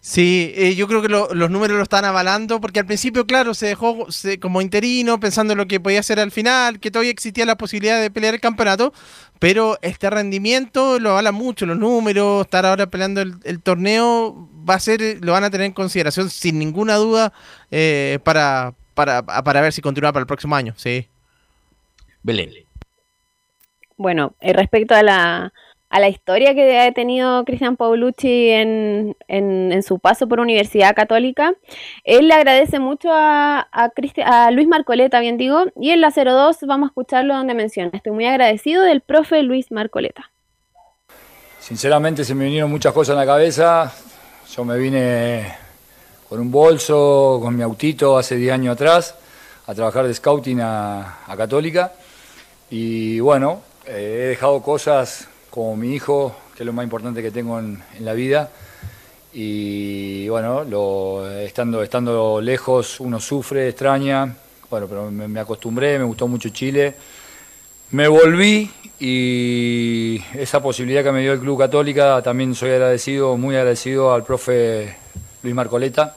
Sí, eh, yo creo que lo- los números lo están avalando, porque al principio, claro, se dejó se- como interino, pensando en lo que podía hacer al final, que todavía existía la posibilidad de pelear el campeonato, pero este rendimiento lo avala mucho, los números, estar ahora peleando el, el torneo, va a ser, lo van a tener en consideración sin ninguna duda eh, para, para, para ver si continúa para el próximo año, sí. Belén. Bueno, eh, respecto a la, a la historia que ha tenido Cristian Paulucci en, su paso por Universidad Católica, él le agradece mucho a, Luis Marcoleta, bien digo, y en la 02 vamos a escucharlo donde menciona, estoy muy agradecido del profe Luis Marcoleta. Sinceramente se me vinieron muchas cosas en la cabeza. Yo me vine con un bolso, con mi autito hace 10 años atrás, a trabajar de scouting a, a Católica. Y bueno, eh, he dejado cosas como mi hijo, que es lo más importante que tengo en, la vida. Y bueno, estando, estando lejos uno sufre, extraña. Bueno, pero me, me acostumbré, me gustó mucho Chile. Me volví y esa posibilidad que me dio el Club Católica, también soy agradecido, muy agradecido al profe Luis Marcoleta,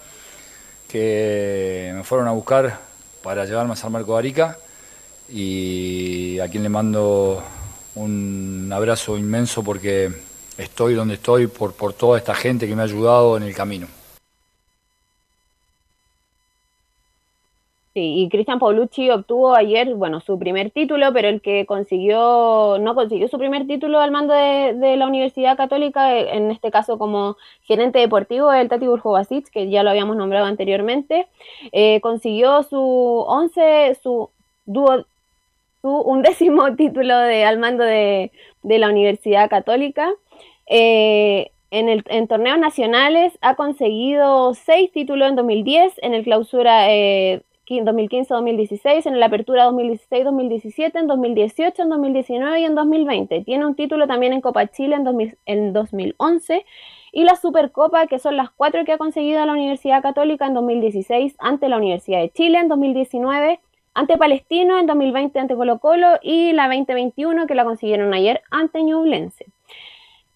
que me fueron a buscar para llevarme a San Marco de Arica y a quien le mando un abrazo inmenso porque estoy donde estoy por, por toda esta gente que me ha ayudado en el camino. Y Cristian Paulucci obtuvo ayer, bueno, su primer título, pero el que consiguió, no consiguió su primer título al mando de, la Universidad Católica, eh, en este caso como gerente deportivo, el Tati Burjovasic, que ya lo habíamos nombrado anteriormente, eh, consiguió su once, su dúo, su undécimo título de, al mando de, de la Universidad Católica. Eh, en, el, en torneos nacionales ha conseguido seis títulos en 2010, en el clausura eh, 2015-2016, en la apertura 2016-2017, en 2018, en 2019 y en 2020. Tiene un título también en Copa Chile en, 2000 en 2011 y la Supercopa, que son las cuatro que ha conseguido la Universidad Católica en 2016 ante la Universidad de Chile, en 2019 ante Palestino, en 2020 ante Colo Colo y la 2021 que la consiguieron ayer ante Ñublense.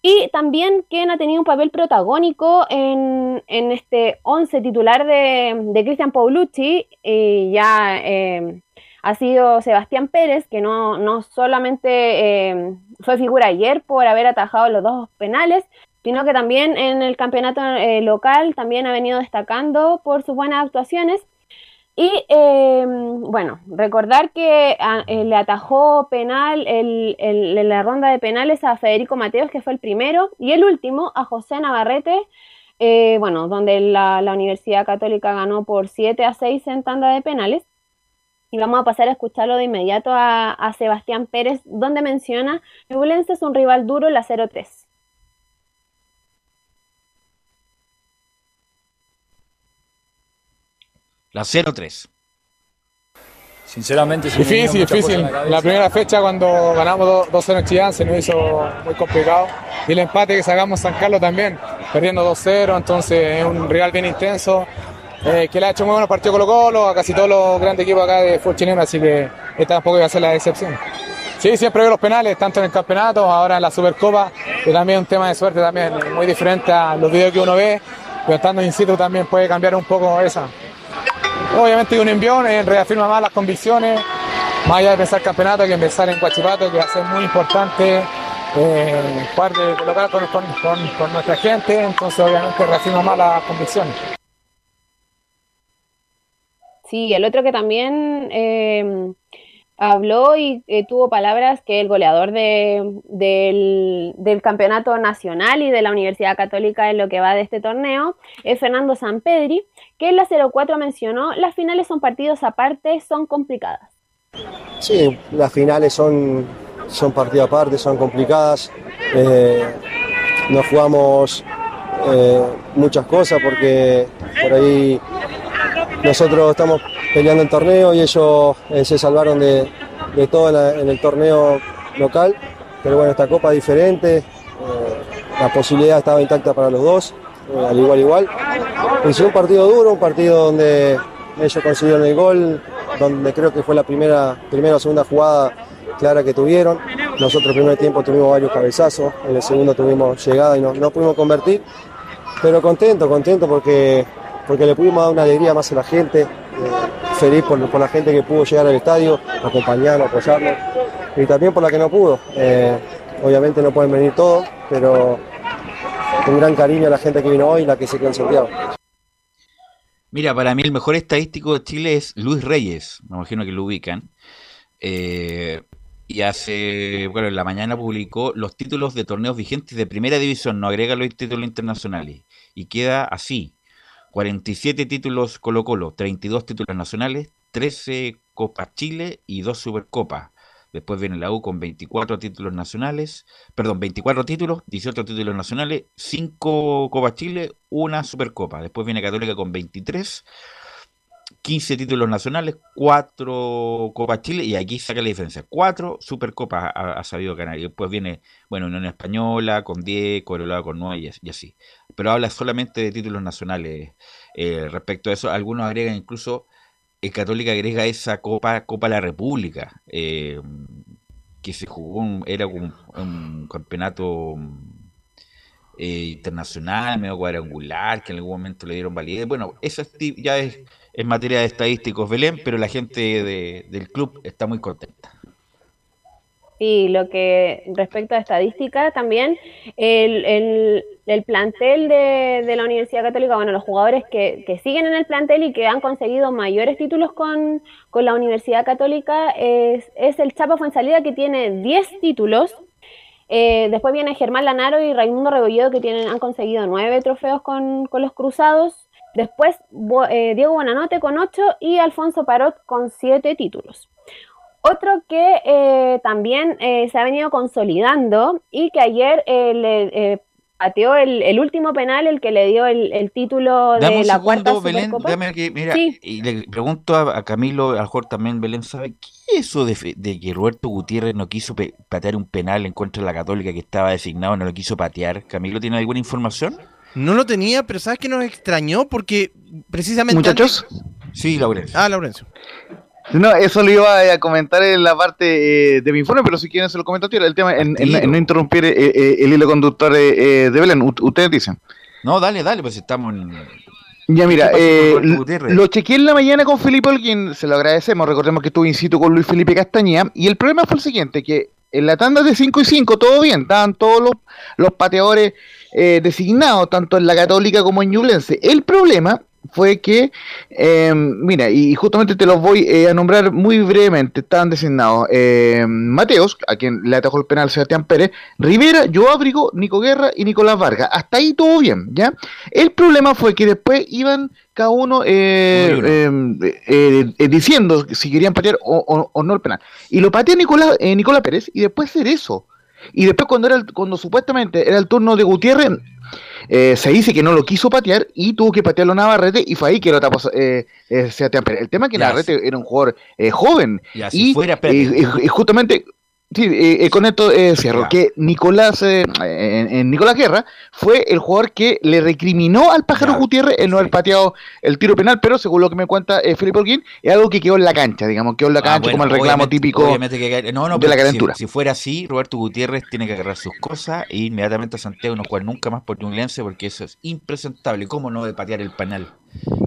Y también quien ha tenido un papel protagónico en, en este 11 titular de, de Cristian Paulucci, y ya eh, ha sido Sebastián Pérez, que no, no solamente eh, fue figura ayer por haber atajado los dos penales, sino que también en el campeonato eh, local también ha venido destacando por sus buenas actuaciones. Y eh, bueno, recordar que a, eh, le atajó penal el, el, la ronda de penales a Federico Mateos, que fue el primero, y el último a José Navarrete, eh, bueno, donde la, la, Universidad Católica ganó por 7 a 6 en tanda de penales. Y vamos a pasar a escucharlo de inmediato a, Sebastián Pérez, donde menciona, Ñublense es un rival duro, la 0-3. La 0-3. Sinceramente, se Difícil, difícil. la primera fecha cuando ganamos 2-0 en Chillán se nos hizo muy complicado. Y el empate que sacamos en San Carlos también, perdiendo 2-0, entonces es un rival bien intenso. eh, que le ha hecho muy buenos partidos Colo Colo, a casi todos los grandes equipos acá de fútbol chileno, así que esta tampoco iba a ser la excepción. Sí, siempre veo los penales, tanto en el campeonato, ahora en la Supercopa, que también es un tema de suerte también, muy diferente a los videos que uno ve, pero estando in situ también puede cambiar un poco esa. Obviamente un envión, eh, reafirma más las convicciones, más allá de pensar campeonato, que empezar en Guachipato, que va a ser muy importante eh, jugar de con- con nuestra gente, entonces obviamente reafirma más las convicciones. Sí, el otro que también eh, habló y eh, tuvo palabras que el goleador de- del, del campeonato nacional y de la Universidad Católica en lo que va de este torneo es Fernando Sampedri, que en la 04 mencionó, las finales son partidos aparte, son complicadas. Sí, las finales son, son partido aparte, son complicadas. Eh, nos jugamos eh, muchas cosas porque por ahí nosotros estamos peleando el torneo y ellos eh, se salvaron de, de todo en, el torneo local. Pero bueno, esta copa es diferente, eh, la posibilidad estaba intacta para los dos, eh, al igual igual. Fue un partido duro, un partido donde ellos consiguieron el gol, donde creo que fue la primera, primera o segunda jugada clara que tuvieron. Nosotros el primer tiempo tuvimos varios cabezazos, en el segundo tuvimos llegada y no, no pudimos convertir. Pero contento, contento porque, porque le pudimos dar una alegría más a la gente, eh, feliz por, la gente que pudo llegar al estadio, acompañarnos, apoyarnos, y también por la que no pudo. Eh, obviamente no pueden venir todos, pero un gran cariño a la gente que vino hoy y la que se quedó en Santiago. Mira, para mí el mejor estadístico de Chile es Luis Reyes, me imagino que lo ubican. Eh, y hace, bueno, en la mañana publicó los títulos de torneos vigentes de primera división, no agrega los títulos internacionales. Y queda así, 47 títulos Colo Colo, 32 títulos nacionales, 13 Copas Chile y 2 Supercopas. Después viene la U con 24 títulos nacionales, perdón, 24 títulos, 18 títulos nacionales, 5 Copas Chile, una Supercopa. Después viene Católica con 23, 15 títulos nacionales, 4 Copas Chile, y aquí saca la diferencia. 4 Supercopas ha, sabido ganar. Y después viene, bueno, Unión Española con 10, Corolado con 9 y, as- y así. Pero habla solamente de títulos nacionales. eh, respecto a eso, algunos agregan incluso, el Católica agrega esa Copa, Copa la República, eh, que se jugó, era un campeonato eh, internacional, medio cuadrangular, que en algún momento le dieron validez. Bueno, eso ya es, es materia de estadísticos, Belén, pero la gente de- del club está muy contenta. Y lo que respecto a estadística también, el, el- el plantel de, de la Universidad Católica, bueno, los jugadores que, que siguen en el plantel y que han conseguido mayores títulos con, con la Universidad Católica es, es el Chapa Fuensalida que tiene 10 títulos. Eh, después viene Germán Lanaro y Raimundo Rebolledo que tienen, han conseguido 9 trofeos con, con los Cruzados. Después Bo- eh, Diego Buenanote con 8 y Alfonso Parot con 7 títulos. Otro que eh, también se ha venido consolidando y que ayer le eh, pateó el, el último penal, el que le dio el, el título Dame de un la cuarta segundo, Belén, Supercopa. dame que, mira, Sí. y le pregunto a, a Camilo, a lo mejor también Belén sabe, ¿qué es eso de, fe- de que Roberto Gutiérrez no quiso pe- patear un penal en contra de la Católica que estaba designado, no lo quiso patear? ¿Camilo tiene alguna información? No lo tenía, pero ¿sabes qué nos extrañó? Porque precisamente. Muchachos. Sí, Laurencio. Ah, Laurencio. No, eso lo iba a comentar en la parte eh, de mi informe, pero si quieren se lo comento a ti, el tema en, en- en no interrumpir eh, eh, el hilo conductor eh, eh, de Belén. U- ustedes dicen. No, dale, dale, pues estamos en... Ya mira, ¿Qué pasó con eh, lo chequeé en la mañana con Felipe Holguín, se lo agradecemos, recordemos que estuvo in situ con Luis Felipe Castañeda, y el problema fue el siguiente, que en la tanda de 5 y 5 todo bien, estaban todos los, los pateadores eh, designados, tanto en la Católica como en Ñublense. El problema fue que, eh, mira, y justamente te los voy eh, a nombrar muy brevemente, estaban designados eh, Mateos, a quien le atajó el penal Sebastián Pérez, Rivera, Joábrigo, Nico Guerra y Nicolás Vargas. Hasta ahí todo bien, ¿ya? El problema fue que después iban cada uno eh, eh, eh, diciendo si querían patear o, o- o no el penal. Y lo patea Nicolás, eh, Nicolás Pérez y después Cerezo. Y después cuando era el- cuando supuestamente era el turno de Gutiérrez, eh, se dice que no lo quiso patear y tuvo que patearlo Navarrete y fue ahí que lo tapó eh, eh. El tema es que Navarrete era un jugador eh, joven y, fuera, eh, espérate. y- y justamente sí, eh, eh, con esto eh, cierro Ya. que Nicolás eh, en- en Nicolás Guerra fue el jugador que le recriminó al pájaro Ya, Gutiérrez el no haber pateado el tiro penal, pero según lo que me cuenta eh, Felipe Holguín, es algo que quedó en la cancha, digamos, quedó en la Ah, cancha bueno, como el reclamo típico obviamente que- no, no, de la si- calentura. Si, fuera así, Roberto Gutiérrez tiene que agarrar sus cosas e inmediatamente a Santiago no jugar nunca más por Ñublense porque eso es impresentable. ¿Cómo no de patear el penal?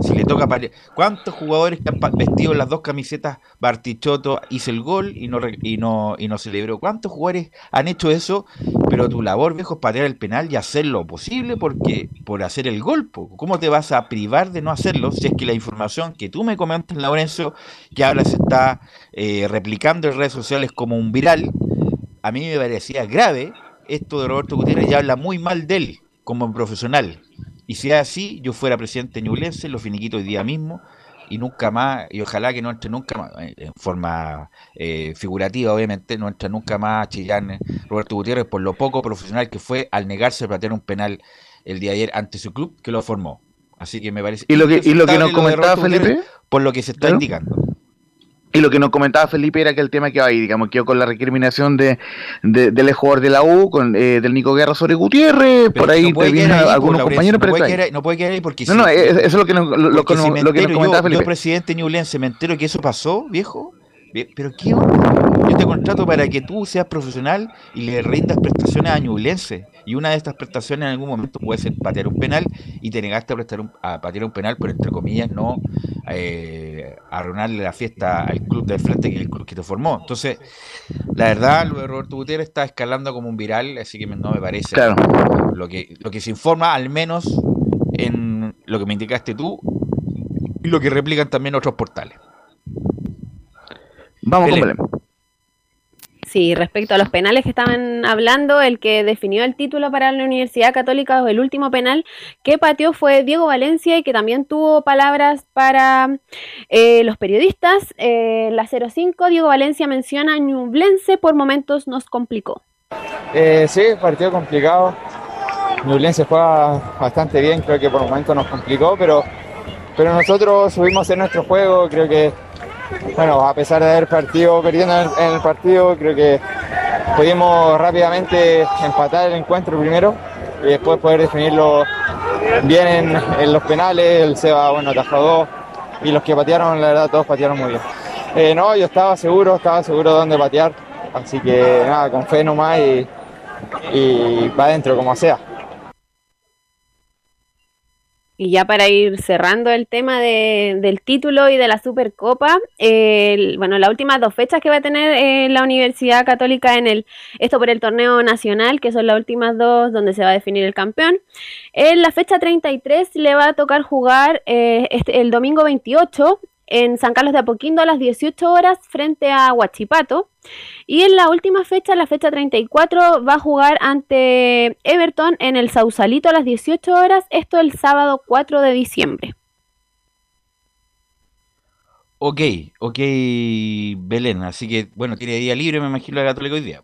Si le toca patear. ¿Cuántos jugadores que han vestido las dos camisetas Bartichotto hizo el gol y no, y no y no celebró? ¿Cuántos jugadores han hecho eso? Pero tu labor, viejo, es patear el penal y hacer lo posible porque por hacer el gol. ¿Cómo te vas a privar de no hacerlo si es que la información que tú me comentas, Laurencio, que habla se está eh, replicando en redes sociales como un viral? A mí me parecía grave esto de Roberto Gutiérrez y habla muy mal de él como profesional. Y si es así, yo fuera presidente ñublense, lo finiquito hoy día mismo y nunca más, y ojalá que no entre nunca más, eh, en forma eh, figurativa obviamente, no entre nunca más a Chillán eh, Roberto Gutiérrez por lo poco profesional que fue al negarse a patear un penal el día de ayer ante su club que lo formó. Así que me parece Y lo que- y lo que nos comentaba Felipe, por lo que se está claro. indicando. Y lo que nos comentaba Felipe era que el tema que ahí, digamos, quedó con la recriminación de, de- del jugador de la U, con, eh, del Nico Guerra sobre Gutiérrez, Pero por ahí no ahí, algunos pues, compañeros, pero no, puede ahí. no puede quedar ahí porque No, si- no, es- eso es lo que nos, lo, que si nos- me lo que nos entero comentaba yo, Felipe. yo, presidente entero que eso pasó, viejo. Pero qué onda? Yo te contrato para que tú seas profesional y le rindas prestaciones a ñublense. Y una de estas prestaciones en algún momento puede ser patear un penal y te negaste a, prestar un- a patear un penal, pero entre comillas no eh, arruinarle la fiesta al club del frente que es el club que te formó. Entonces, la verdad, lo de Roberto Gutiérrez está escalando como un viral, así que no me parece. Claro. Lo que, lo que se informa, al menos en lo que me indicaste tú, y lo que replican también otros portales. Vamos con Belén. Belén. Sí, respecto a los penales que estaban hablando, el que definió el título para la Universidad Católica, o el último penal que pateó fue Diego Valencia y que también tuvo palabras para eh, los periodistas. Eh, la 05, Diego Valencia menciona Ñublense por momentos nos complicó. Eh, sí, partido complicado. Ñublense juega bastante bien, creo que por momentos nos complicó, pero, pero nosotros subimos en nuestro juego, creo que, bueno, a pesar de haber partido perdiendo en el, partido, creo que pudimos rápidamente empatar el encuentro primero y después poder definirlo bien en, los penales, el Seba, bueno, atajó dos y los que patearon, la verdad, todos patearon muy bien. Eh, no, yo estaba seguro, estaba seguro de dónde patear, así que nada, con fe nomás y, y va adentro como sea. Y ya para ir cerrando el tema de- del título y de la Supercopa, el- bueno, las últimas dos fechas que va a tener eh, la Universidad Católica en el, esto por el torneo nacional, que son las últimas dos donde se va a definir el campeón. En la fecha 33 le va a tocar jugar eh, este- el domingo 28 en San Carlos de Apoquindo a las 18 horas frente a Huachipato. Y en la última fecha, la fecha 34, va a jugar ante Everton en el Sausalito a las 18 horas, esto el sábado 4 de diciembre. Ok, ok, Belén. Así que, bueno, tiene día libre, me imagino, la Católica hoy día.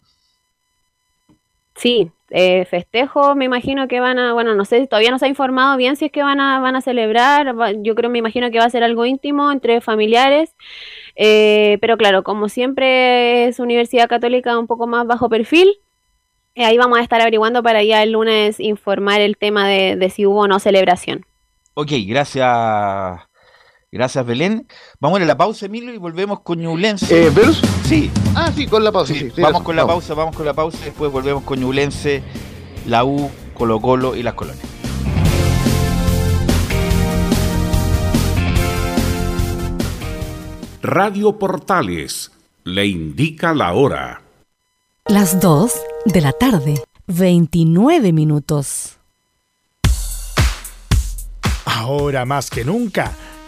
Sí, eh, festejo, me imagino que van a, bueno, no sé, todavía no se ha informado bien si es que van a, van a celebrar, yo creo, me imagino que va a ser algo íntimo entre familiares, eh, pero claro, como siempre es Universidad Católica un poco más bajo perfil, eh, ahí vamos a estar averiguando para ya el lunes informar el tema de, de si hubo o no celebración. Ok, gracias. Gracias, Belén. Vamos a la pausa, Emilio, y volvemos con Ñublense. Eh, ¿Velus? Sí. Ah, sí, con la pausa. Sí, sí, vamos con la vamos. pausa, vamos con la pausa, y después volvemos con Ñublense, la U, Colo Colo y las colonias. Radio Portales le indica la hora. Las 2 de la tarde, 29 minutos. Ahora más que nunca,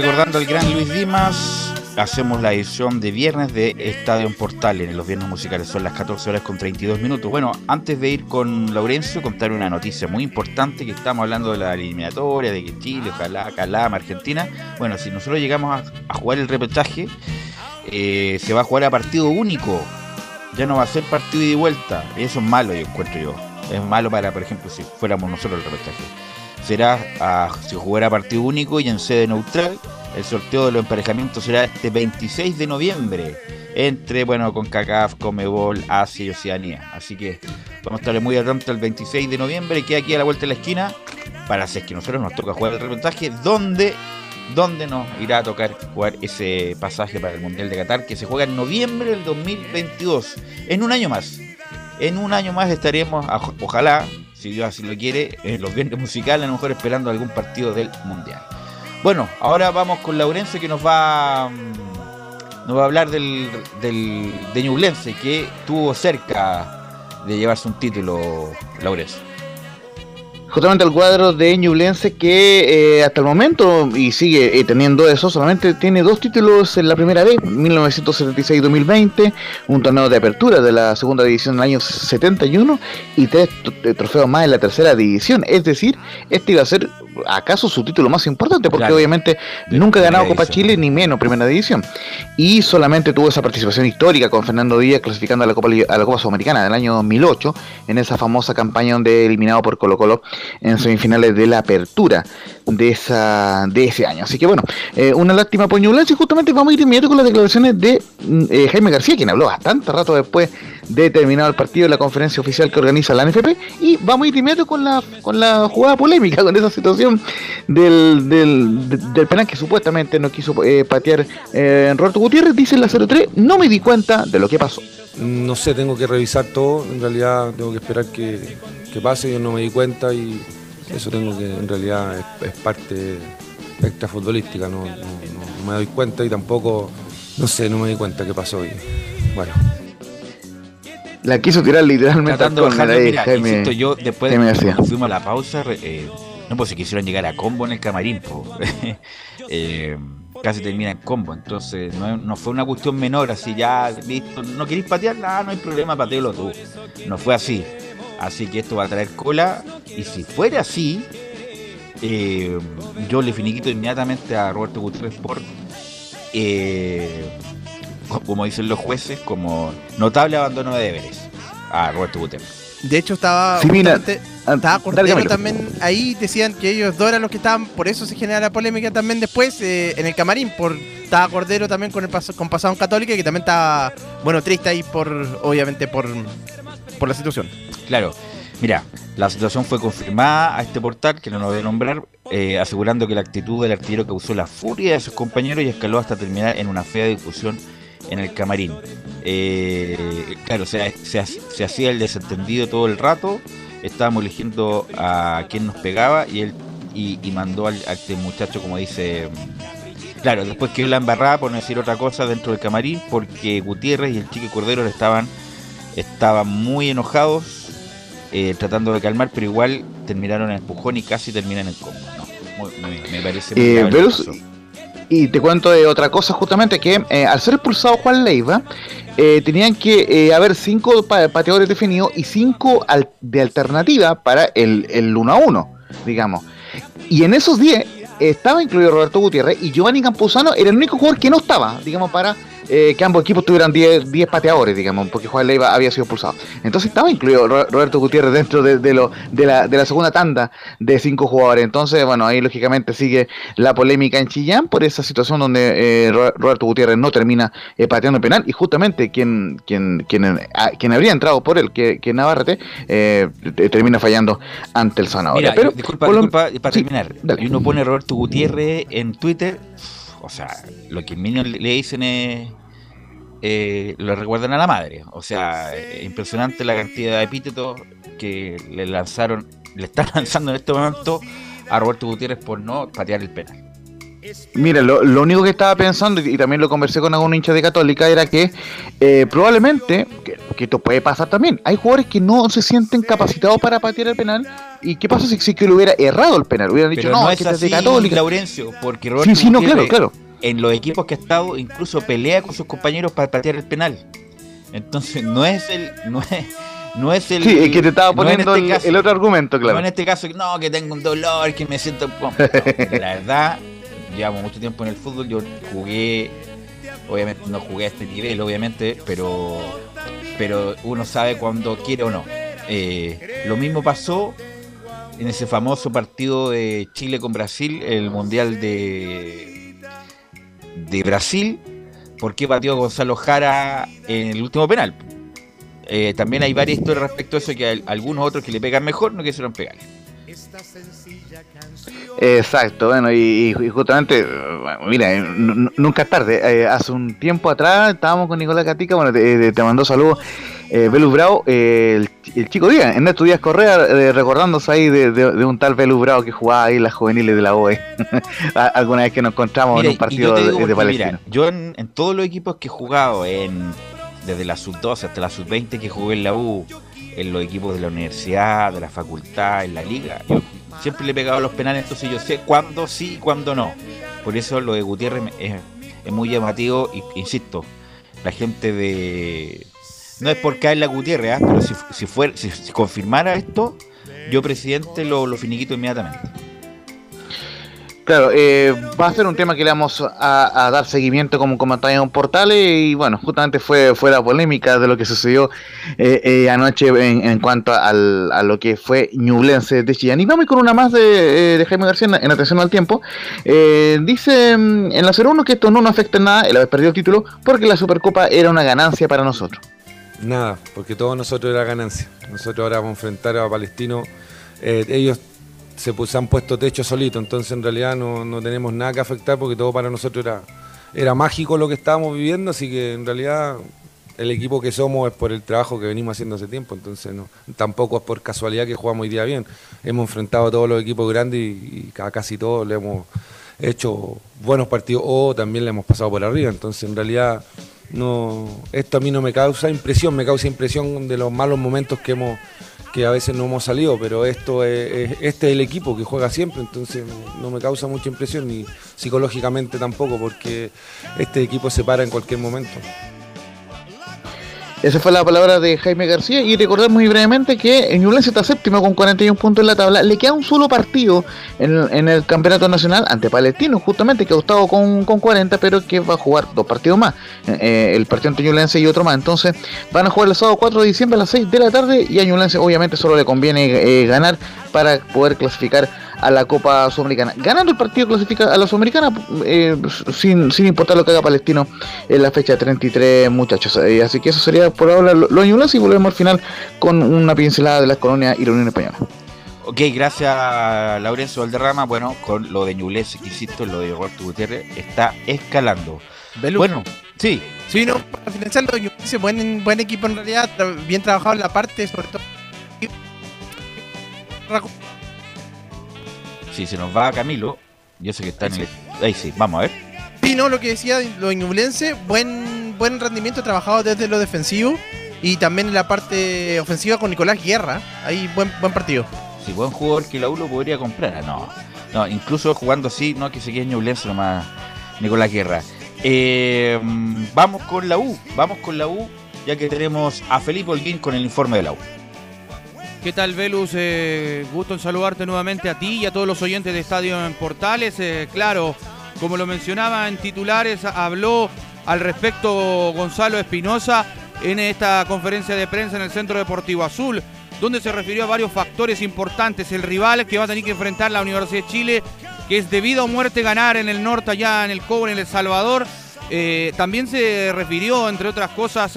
Recordando al gran Luis Dimas, hacemos la edición de viernes de Estadio en Portales. En los viernes musicales son las 14 horas con 32 minutos. Bueno, antes de ir con Laurencio, contar una noticia muy importante que estamos hablando de la eliminatoria, de que Chile, ojalá, Calama, Argentina. Bueno, si nosotros llegamos a, jugar el repechaje, eh, se va a jugar a partido único. Ya no va a ser partido y vuelta. Eso es malo, yo encuentro yo. Es malo para, por ejemplo, si fuéramos nosotros el repechaje. Será a, se jugará partido único y en sede neutral. El sorteo de los emparejamientos será este 26 de noviembre entre, bueno, con CACAF, Comebol, Asia y Oceanía. Así que vamos a estar muy atentos el 26 de noviembre, que aquí a la vuelta de la esquina, para si es que nosotros nos toca jugar el reportaje, donde, donde nos irá a tocar jugar ese pasaje para el Mundial de Qatar, que se juega en noviembre del 2022, en un año más. En un año más estaremos, ojalá, si Dios así lo quiere, en los viernes musicales, a lo mejor esperando algún partido del Mundial. Bueno, ahora vamos con Laurencio que nos va mm, nos va a hablar del, del de Ñublense que estuvo cerca de llevarse un título, Laurencio. Justamente el cuadro de Ñublense que eh, hasta el momento, y sigue eh, teniendo eso, solamente tiene dos títulos en la primera vez, 1976-2020, un torneo de apertura de la segunda división del año 71 y tres eh, trofeos más en la tercera división. Es decir, este iba a ser acaso su título más importante, porque Claro. obviamente nunca ha ganado Copa Chile ni menos primera división. Y solamente tuvo esa participación histórica con Fernando Díaz clasificando a la Copa, a la Copa Sudamericana del año 2008, en esa famosa campaña donde eliminado por Colo Colo en semifinales de la apertura de esa de ese año. Así que bueno, eh, una lástima por Ñublense y justamente vamos a ir inmediato con las declaraciones de mm, eh, Jaime García, quien habló bastante rato después de terminado el partido la conferencia oficial que organiza la NFP y vamos ir inmediato con la con la jugada polémica, con esa situación del, del, de- del penal que supuestamente no quiso eh, patear eh, Roberto Gutiérrez, dice la 03, no me di cuenta de lo que pasó. No sé, tengo que revisar todo. En realidad tengo que esperar que, que pase. Yo no me di cuenta y eso tengo que, en realidad, es, parte extrafutbolística. No, no, no- me doy cuenta y tampoco, no sé, no me di cuenta qué pasó. Y, bueno. La quiso tirar literalmente Tratando de al córner ahí, mira, Jaime- insisto, yo después de que fuimos a la pausa, eh, no pues si quisieron llegar a combo en el camarín. Eh, casi termina en combo, entonces no, no fue una cuestión menor, así ya, listo, no queréis patearla, no hay problema, patealo tú. No fue así, así que esto va a traer cola, y si fuera así, eh, yo le finiquito inmediatamente a Roberto Gutiérrez por, eh, como dicen los jueces, como notable abandono de deberes a Roberto Gutiérrez. De hecho, estaba. Sí, mira, ah, estaba Camilo. también. Ahí decían que ellos dos eran los que estaban. Por eso se genera la polémica también después eh, en el camarín. Por, estaba Cordero también con el pas- con pasado en Católica que también estaba. Bueno, triste ahí por. Obviamente por. Por la situación. Claro, mira, la situación fue confirmada a este portal, que no lo voy a nombrar, eh, asegurando que la actitud del artillero causó la furia de sus compañeros y escaló hasta terminar en una fea discusión en el camarín. Eh, claro, se, ha- se hacía el desentendido todo el rato, estábamos eligiendo a quién nos pegaba y él y, y mandó al, a este muchacho, como dice... Claro, después quedó la embarrada por no decir otra cosa dentro del camarín, porque Gutiérrez y el chico Cordero estaban estaban muy enojados, eh, tratando de calmar, pero igual terminaron en empujón y casi terminan en combo. ¿no? Me, me parece muy Eh, y te cuento de otra cosa, justamente que eh, al ser expulsado Juan Leiva, eh, tenían que eh, haber cinco pa- pateadores definidos y cinco de alternativa para el, el 1 a 1, digamos. Y en esos 10 estaba incluido Roberto Gutiérrez y Giovanni Campuzano era el único jugador que no estaba, digamos, para eh, que ambos equipos tuvieran 10 10 pateadores, digamos, porque Juan Leiva había sido expulsado. Entonces estaba incluido Ro- Roberto Gutiérrez dentro de, de lo, de, la, de la segunda tanda de cinco jugadores. Entonces, bueno, ahí lógicamente sigue la polémica en Chillán por esa situación donde eh, Ro- Roberto Gutiérrez no termina eh, pateando el penal y justamente quien, quien, quien, ah, quien habría entrado por él, que, que Navarrete, eh, te- termina fallando ante el Zanahoria. Mira, Pero, disculpa, por lo- disculpa, para sí, terminar, dale. y uno pone Roberto Gutiérrez en Twitter, o sea, lo que Minion le dicen es, eh, lo recuerdan a la madre, o sea, eh, impresionante la cantidad de epítetos que le lanzaron, le están lanzando en este momento a Roberto Gutiérrez por no patear el penal. Mira, lo, lo único que estaba pensando, y, y también lo conversé con algún hincha de Católica, era que eh, probablemente, que, que esto puede pasar también, hay jugadores que no se sienten capacitados para patear el penal. ¿Y qué pasa si, si que lo hubiera errado el penal? Hubieran dicho, Pero no, no, es que así, Católica. Laurencio, porque Roberto Sí, sí, no, claro, claro. en los equipos que ha estado incluso pelea con sus compañeros para patear el penal. Entonces no es el no es no es el Sí, es que te estaba no poniendo este el- caso- el otro argumento, claro. No en este caso, no, que tengo un dolor, que me siento no, la verdad, llevamos mucho tiempo en el fútbol, yo jugué obviamente no jugué a este nivel, obviamente, pero pero uno sabe cuando quiere o no. Eh, lo mismo pasó en ese famoso partido de Chile con Brasil, el Mundial de, de Brasil, ¿por qué pateó Gonzalo Jara en el último penal? Eh, también hay varias historias respecto a eso que algunos otros que le pegan mejor no quisieron pegarle. Exacto, bueno, y, justamente, eh, mira, eh, nu- nu- nunca es tarde. Eh, hace un tiempo atrás estábamos con Nicolás Catica, bueno, te, te- te mandó saludos, eh, Velus Bravo, eh, el, ch- el chico Díaz, Ernesto Díaz Correa, eh, recordándose ahí de, de- de un tal Velus Bravo que jugaba ahí en las juveniles de la OE, alguna vez que nos encontramos Mira, en un partido de, Palestina. mira, yo en, en todos los equipos que he jugado, en, desde la sub-12 hasta la sub-20 que jugué en la U, en los equipos de la universidad, de la facultad, en la liga, yo siempre le he pegado los penales, entonces yo sé cuándo sí y cuándo no. Por eso lo de Gutiérrez es, es muy llamativo, y insisto, la gente de... No es por caer la Gutiérrez, ¿ah? pero si, si, fuera, si, confirmara esto, yo presidente lo, lo finiquito inmediatamente. Claro, eh, va a ser un tema que le vamos a, dar seguimiento como comentario en portales y bueno, justamente fue, fue la polémica de lo que sucedió eh, eh, anoche en, cuanto al, a lo que fue Ñublense de Chillán. Y vamos con una más de, eh, Jaime García en, en atención al tiempo. Eh, dice mm, en la 01 que esto no nos afecta en nada el haber perdido el título porque la Supercopa era una ganancia para nosotros. Nada, porque todos nosotros era ganancia. Nosotros ahora vamos a enfrentar a Palestino. Eh, ellos se, han puesto techo solito, entonces en realidad no, no tenemos nada que afectar porque todo para nosotros era, era mágico lo que estábamos viviendo, así que en realidad el equipo que somos es por el trabajo que venimos haciendo hace tiempo, entonces tampoco es por casualidad que jugamos hoy día bien. Hemos enfrentado a todos los equipos grandes y, y a casi todos le hemos, hecho buenos partidos o también le hemos pasado por arriba. Entonces, en realidad, no, esto a mí no me causa impresión, me causa impresión de los malos momentos que hemos que a veces no hemos salido, pero esto es, este es el equipo que juega siempre, entonces no me causa mucha impresión ni psicológicamente tampoco, porque este equipo se para en cualquier momento. Esa fue la palabra de Jaime García y recordar muy brevemente que Ñublense está séptimo con 41 puntos en la tabla. Le queda un solo partido en, el campeonato nacional ante Palestino, justamente que ha estado con, 40, pero que va a jugar dos partidos más. Eh, eh, el partido ante Ñublense y otro más. Entonces van a jugar el sábado 4 de diciembre a las 6 de la tarde y a Ñublense obviamente solo le conviene eh, ganar para poder clasificar a la Copa Sudamericana. Ganando el partido clasifica a la Sudamericana eh, sin, sin, importar lo que haga Palestino en la fecha 33, muchachos. Eh, así que eso sería por ahora lo, lo y volvemos al final con una pincelada de las colonias y la Unión Española. Ok, gracias Laurencio Valderrama. Bueno, con lo de Ñublense que insisto, lo de Roberto Gutiérrez, está escalando. Bueno, sí. Sí, no, para financiar lo de Ñublense, buen, buen equipo en realidad, bien trabajado en la parte, sobre todo si se nos va Camilo, yo sé que está en el. Ahí sí, vamos a ver. Sí, no, lo que decía lo Ñublense, buen, buen rendimiento trabajado desde lo defensivo y también en la parte ofensiva con Nicolás Guerra. Ahí buen, buen partido. Sí, buen jugador que la U lo podría comprar. No, no incluso jugando así, no que se quede Ñublense nomás Nicolás Guerra. Eh, vamos con la U, vamos con la U, ya que tenemos a Felipe Holguín con el informe de la U. ¿Qué tal, Velus? Eh, gusto en saludarte nuevamente a ti y a todos los oyentes de Estadio en Portales. Eh, claro, como lo mencionaba en titulares, habló al respecto Gonzalo Espinosa en esta conferencia de prensa en el Centro Deportivo Azul, donde se refirió a varios factores importantes. El rival que va a tener que enfrentar la Universidad de Chile, que es debido a muerte ganar en el norte, allá en el Cobre, en El Salvador. Eh, también se refirió, entre otras cosas,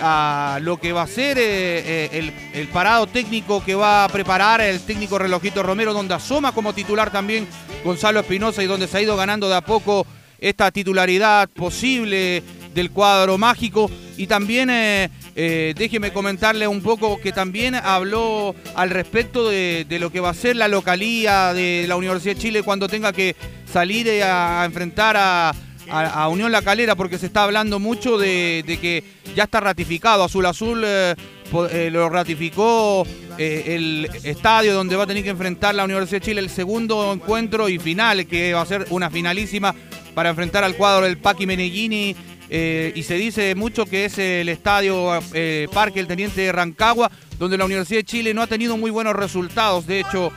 a lo que va a ser eh, eh, el, parado técnico que va a preparar el técnico Relojito Romero, donde asoma como titular también Gonzalo Espinosa y donde se ha ido ganando de a poco esta titularidad posible del cuadro mágico. Y también eh, déjeme comentarle un poco que también habló al respecto de, lo que va a ser la localía de la Universidad de Chile cuando tenga que salir a enfrentar a a, Unión La Calera porque se está hablando mucho de, que ya está ratificado. Azul Azul eh, eh, lo ratificó eh, el estadio donde va a tener que enfrentar la Universidad de Chile el segundo encuentro y final, que va a ser una finalísima para enfrentar al cuadro del Paqui Meneghini. y se dice mucho que es el estadio Parque El Teniente de Rancagua, donde la Universidad de Chile no ha tenido muy buenos resultados. De hecho,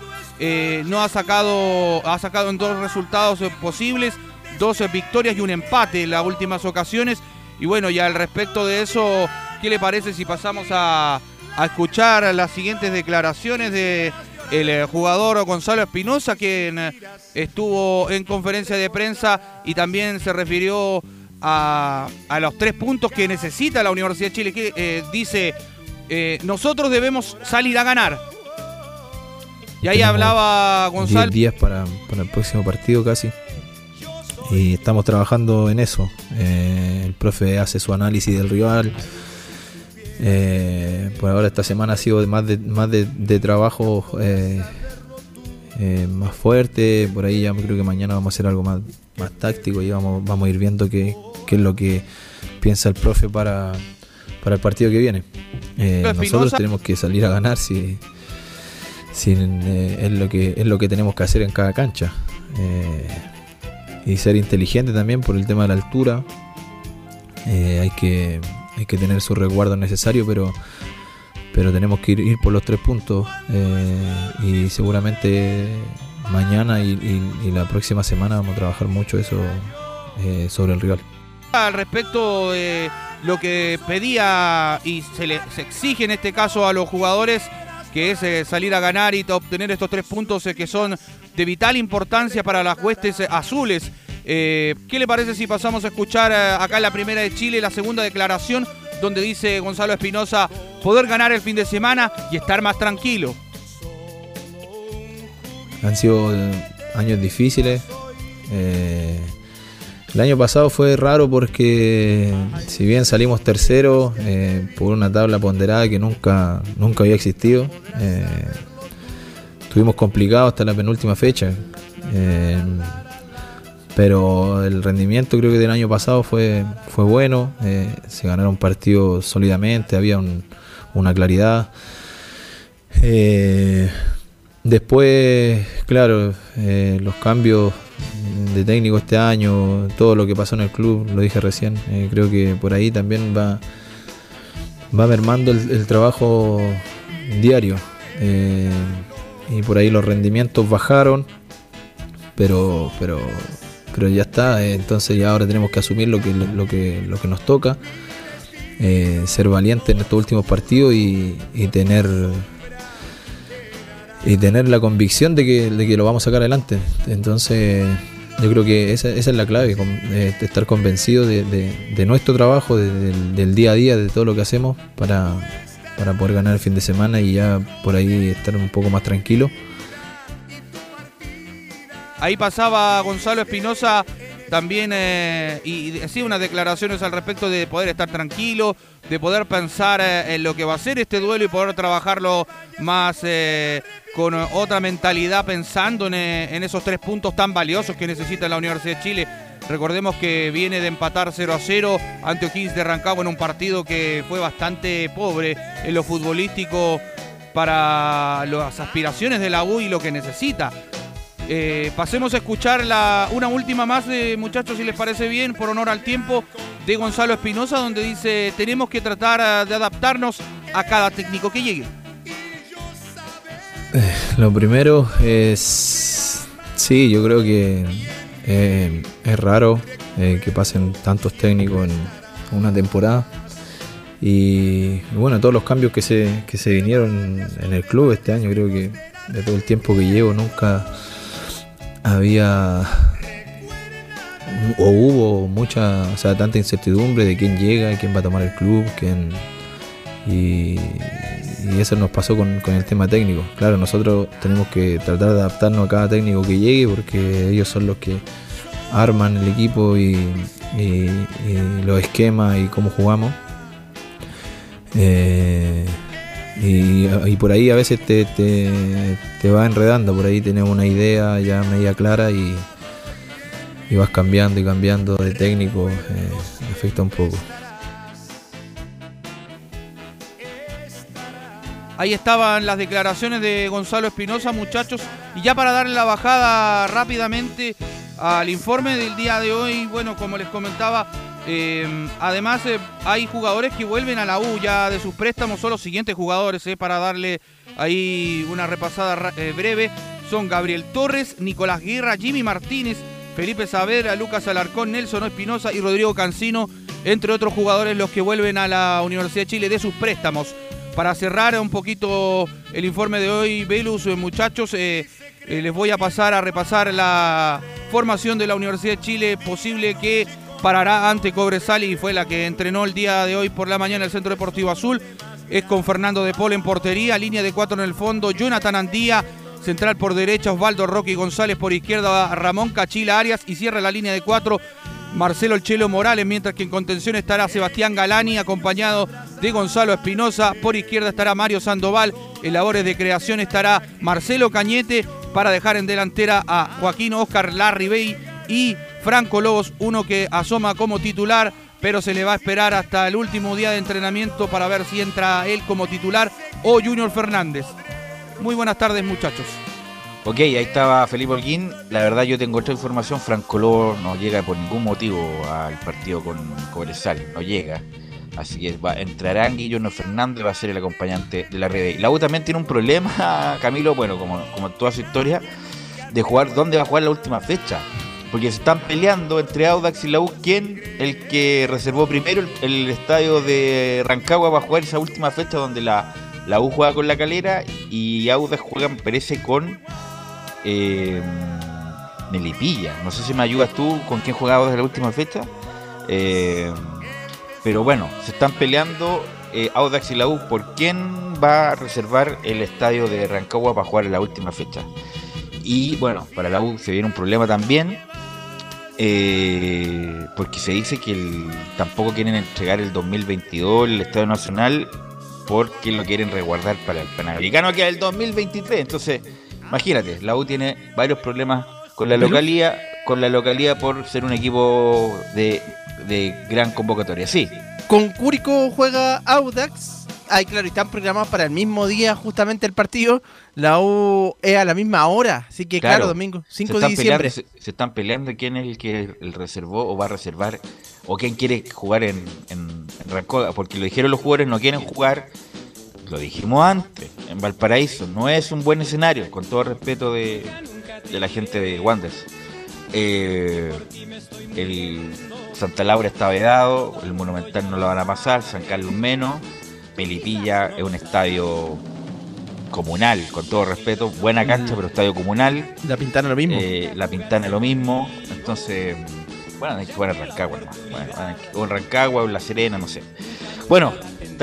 no ha sacado, ha sacado en dos resultados posibles 12 victorias y un empate en las últimas ocasiones. Y bueno, ya al respecto de eso, ¿qué le parece si pasamos a, escuchar las siguientes declaraciones de el eh, jugador Gonzalo Espinosa, quien eh, estuvo en conferencia de prensa y también se refirió a, los tres puntos que necesita la Universidad de Chile, que eh, dice, nosotros debemos salir a ganar. Y ahí hablaba Gonzalo. 10 días para, para el próximo partido casi y estamos trabajando en eso. Eh, el profe hace su análisis del rival. Eh, por ahora esta semana ha sido más de, más de, trabajo eh, más fuerte. Por ahí ya creo que mañana vamos a hacer algo más, más táctico y vamos, vamos a ir viendo qué, qué es lo que piensa el profe para, para el partido que viene. nosotros tenemos que salir a ganar si, si es, lo que, es lo que tenemos que hacer en cada cancha y ser inteligente también por el tema de la altura. Eh, hay, que, hay que tener su resguardo necesario, pero, pero tenemos que ir, por los tres puntos eh, y seguramente mañana y, la próxima semana vamos a trabajar mucho eso eh, sobre el rival. Al respecto de lo que pedía y se le se exige en este caso a los jugadores, que es salir a ganar y obtener estos tres puntos que son de vital importancia para las huestes azules. Eh, ¿Qué le parece si pasamos a escuchar eh, acá la primera de Chile la segunda declaración donde dice Gonzalo Espinosa poder ganar el fin de semana y estar más tranquilo? Han sido eh, años difíciles. El año pasado fue raro porque si bien salimos tercero por una tabla ponderada que nunca, nunca había existido, Estuvimos complicados hasta la penúltima fecha. Eh, pero el rendimiento creo que del año pasado fue, fue bueno, eh, se ganaron partidos sólidamente, había un- una claridad. Eh, después, claro, eh, los cambios de técnico este año, todo lo que pasó en el club, lo dije recién, eh, creo que por ahí también va, va mermando el, trabajo diario. Eh, y por ahí los rendimientos bajaron, pero, pero, pero ya está, eh, entonces ya ahora tenemos que asumir lo que, lo que, lo que nos toca, ser valientes en estos últimos partidos y, y tener y tener la convicción de que, de que lo vamos a sacar adelante. Entonces, yo creo que esa, es la clave, eh, estar convencido de, nuestro trabajo, de- del, día a día, de todo lo que hacemos para, para poder ganar el fin de semana y ya por ahí estar un poco más tranquilo. Ahí pasaba Gonzalo Espinosa también eh, y y decía unas declaraciones al respecto de poder estar tranquilo, de poder pensar eh, en lo que va a ser este duelo y poder trabajarlo más eh, con otra mentalidad pensando en, eh, en esos tres puntos tan valiosos que necesita la Universidad de Chile. Recordemos que viene de empatar 0 a 0 ante O'Higgins de Rancagua en un partido que fue bastante pobre en lo futbolístico para las aspiraciones de la U y lo que necesita. Eh, pasemos a escuchar la, una última más, eh, muchachos, si les parece bien, por honor al tiempo, de Gonzalo Espinosa, donde dice, tenemos que tratar eh, de adaptarnos a cada técnico que llegue. Lo primero es, sí, yo creo que eh, es raro eh, que pasen tantos técnicos en una temporada. Y bueno, todos los cambios que se, que se vinieron en el club este año, creo que de todo el tiempo que llevo nunca había o hubo mucha, o sea, tanta incertidumbre de quién llega, quién va a tomar el club, quién y, y eso nos pasó con, con el tema técnico. Claro, nosotros tenemos que tratar de adaptarnos a cada técnico que llegue porque ellos son los que arman el equipo y, y- los esquemas y cómo jugamos. Eh, y, por ahí a veces te, te, te va enredando, por ahí tenemos una idea ya media clara y, y vas cambiando y cambiando de técnico, eh, afecta un poco. Ahí estaban las declaraciones de Gonzalo Espinosa, muchachos. Y ya para darle la bajada rápidamente al informe del día de hoy, bueno, como les comentaba, eh, además eh, hay jugadores que vuelven a la U ya de sus préstamos, son los siguientes jugadores, eh, para darle ahí una repasada breve. Son Gabriel Torres, Nicolás Guerra, Jimmy Martínez, Felipe Saavedra, Lucas Alarcón, Nelson Espinosa y Rodrigo Cancino, entre otros jugadores los que vuelven a la Universidad de Chile de sus préstamos. Para cerrar un poquito el informe de hoy, Velus, eh, muchachos, eh, eh, les voy a pasar a repasar la formación de la Universidad de Chile, posible que parará ante Cobresal y fue la que entrenó el día de hoy por la mañana el Centro Deportivo Azul. Es con Fernando de Paul en portería, línea de cuatro en el fondo, Jonathan Andía, central por derecha, Osvaldo Roque González por izquierda, Ramón Cachila Arias y cierra la línea de cuatro Marcelo El Chelo Morales, mientras que en contención estará Sebastián Galani, acompañado de Gonzalo Espinosa. Por izquierda estará Mario Sandoval. En labores de creación estará Marcelo Cañete para dejar en delantera a Joaquín Oscar Larribey y Franco Lobos, uno que asoma como titular, pero se le va a esperar hasta el último día de entrenamiento para ver si entra él como titular o Junior Fernández. Muy buenas tardes, muchachos. Ok, ahí estaba Felipe Holguín. La verdad yo tengo otra información. Franco Lobo no llega por ningún motivo al partido con Cobresal. No llega. Así que va, entrará Guillermo Fernández, va a ser el acompañante de la red. La U también tiene un problema, Camilo, bueno, como, como toda su historia, de jugar dónde va a jugar la última fecha. Porque se están peleando entre Audax y la U quién el que reservó primero el, el estadio de Rancagua va a jugar esa última fecha donde la, la U juega con la calera y Audax juega, me parece, con eh, Melipilla. No sé si me ayudas tú con quién jugaba desde la última fecha. Eh, pero bueno, se están peleando eh, Audax y la U por quién va a reservar el estadio de Rancagua para jugar en la última fecha. Y bueno, para la U se viene un problema también. eh, porque se dice que tampoco quieren entregar el 2022 el Estadio Nacional porque lo quieren resguardar para el Panamericano que es el 2023. Entonces, imagínate, la U tiene varios problemas con la localía con la localidad por ser un equipo de, de gran convocatoria. Sí, Con Curicó juega Audax. Ay, claro, y están programados para el mismo día justamente el partido. La U es a la misma hora. Así que, claro, domingo, 5 se de diciembre. peleando- se, se están peleando quién es el que el reservó o va a reservar o quién quiere jugar en, en, en porque lo dijeron los jugadores, no quieren jugar, lo dijimos antes, en Valparaíso, no es un buen escenario, con todo respeto de, de la gente de Wanderers. Eh, el Santa Laura está vedado, el Monumental no lo van a pasar, San Carlos menos, Melipilla es un estadio comunal, con todo respeto, buena cancha, pero estadio comunal. La Pintana lo mismo. Eh, la Pintana lo mismo. Entonces, bueno, hay que jugar en Rancagua. ¿no? Bueno, o en Rancagua o en La Serena, no sé. Bueno,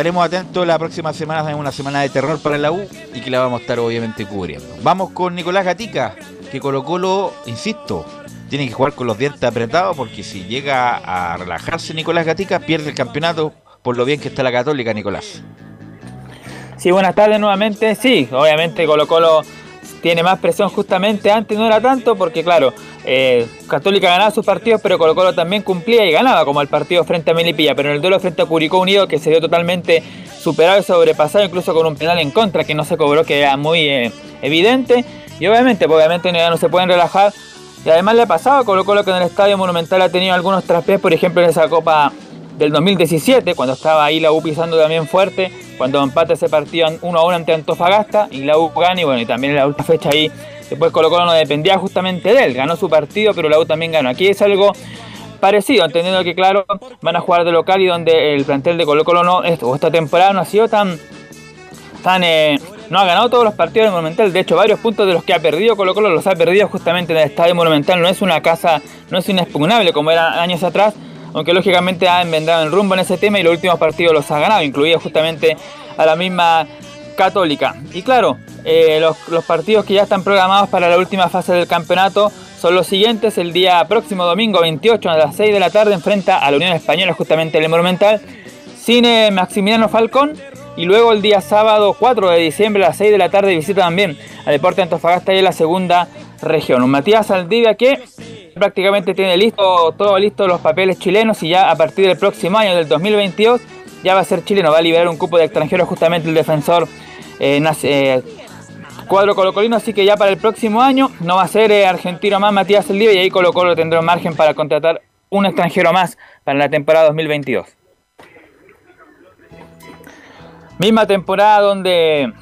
estaremos atentos la próxima semana, es una semana de terror para la U y que la vamos a estar obviamente cubriendo. Vamos con Nicolás Gatica, que Colo Colo, insisto, tiene que jugar con los dientes apretados porque si llega a relajarse Nicolás Gatica, pierde el campeonato por lo bien que está la Católica, Nicolás. Sí, buenas tardes nuevamente. Sí, obviamente Colo Colo tiene más presión justamente. Antes no era tanto porque, claro, eh, Católica ganaba sus partidos, pero Colo Colo también cumplía y ganaba, como el partido frente a Melipilla. Pero en el duelo frente a Curicó Unido, que se dio totalmente superado y sobrepasado, incluso con un penal en contra que no se cobró, que era muy eh, evidente. Y obviamente, pues, obviamente ya no se pueden relajar. Y además le ha pasado a Colo Colo que en el Estadio Monumental ha tenido algunos traspiés, por ejemplo en esa Copa del 2017, cuando estaba ahí la U pisando también fuerte, cuando empata ese partido 1 a 1 ante Antofagasta y la U gana y bueno, y también en la última fecha ahí, después Colo Colo no dependía justamente de él, ganó su partido, pero la U también ganó. Aquí es algo parecido, entendiendo que claro, van a jugar de local y donde el plantel de Colo Colo no, esta temporada no ha sido tan tan, eh, no ha ganado todos los partidos del Monumental. De hecho, varios puntos de los que ha perdido Colo Colo los ha perdido justamente en el Estadio Monumental. No es una casa, no es inexpugnable como era años atrás, aunque lógicamente ha enmendado el rumbo en ese tema y los últimos partidos los ha ganado, incluido justamente a la misma Católica. Y claro, eh, los, los partidos que ya están programados para la última fase del campeonato son los siguientes. El día próximo domingo 28 a las 6 de la tarde enfrenta a la Unión Española justamente en el Monumental. Cine Maximiliano Falcón. Y luego el día sábado 4 de diciembre a las 6 de la tarde visita también a Deporte Antofagasta y en la segunda región. Un Matías Aldivia que prácticamente tiene listo todo listo los papeles chilenos y ya a partir del próximo año del 2022 ya va a ser chileno, va a liberar un cupo de extranjeros justamente el defensor eh, eh, cuadro colocolino, así que ya para el próximo año no va a ser eh, argentino más Matías Aldivia y ahí Colo Colo tendrá margen para contratar un extranjero más para la temporada 2022. Misma temporada donde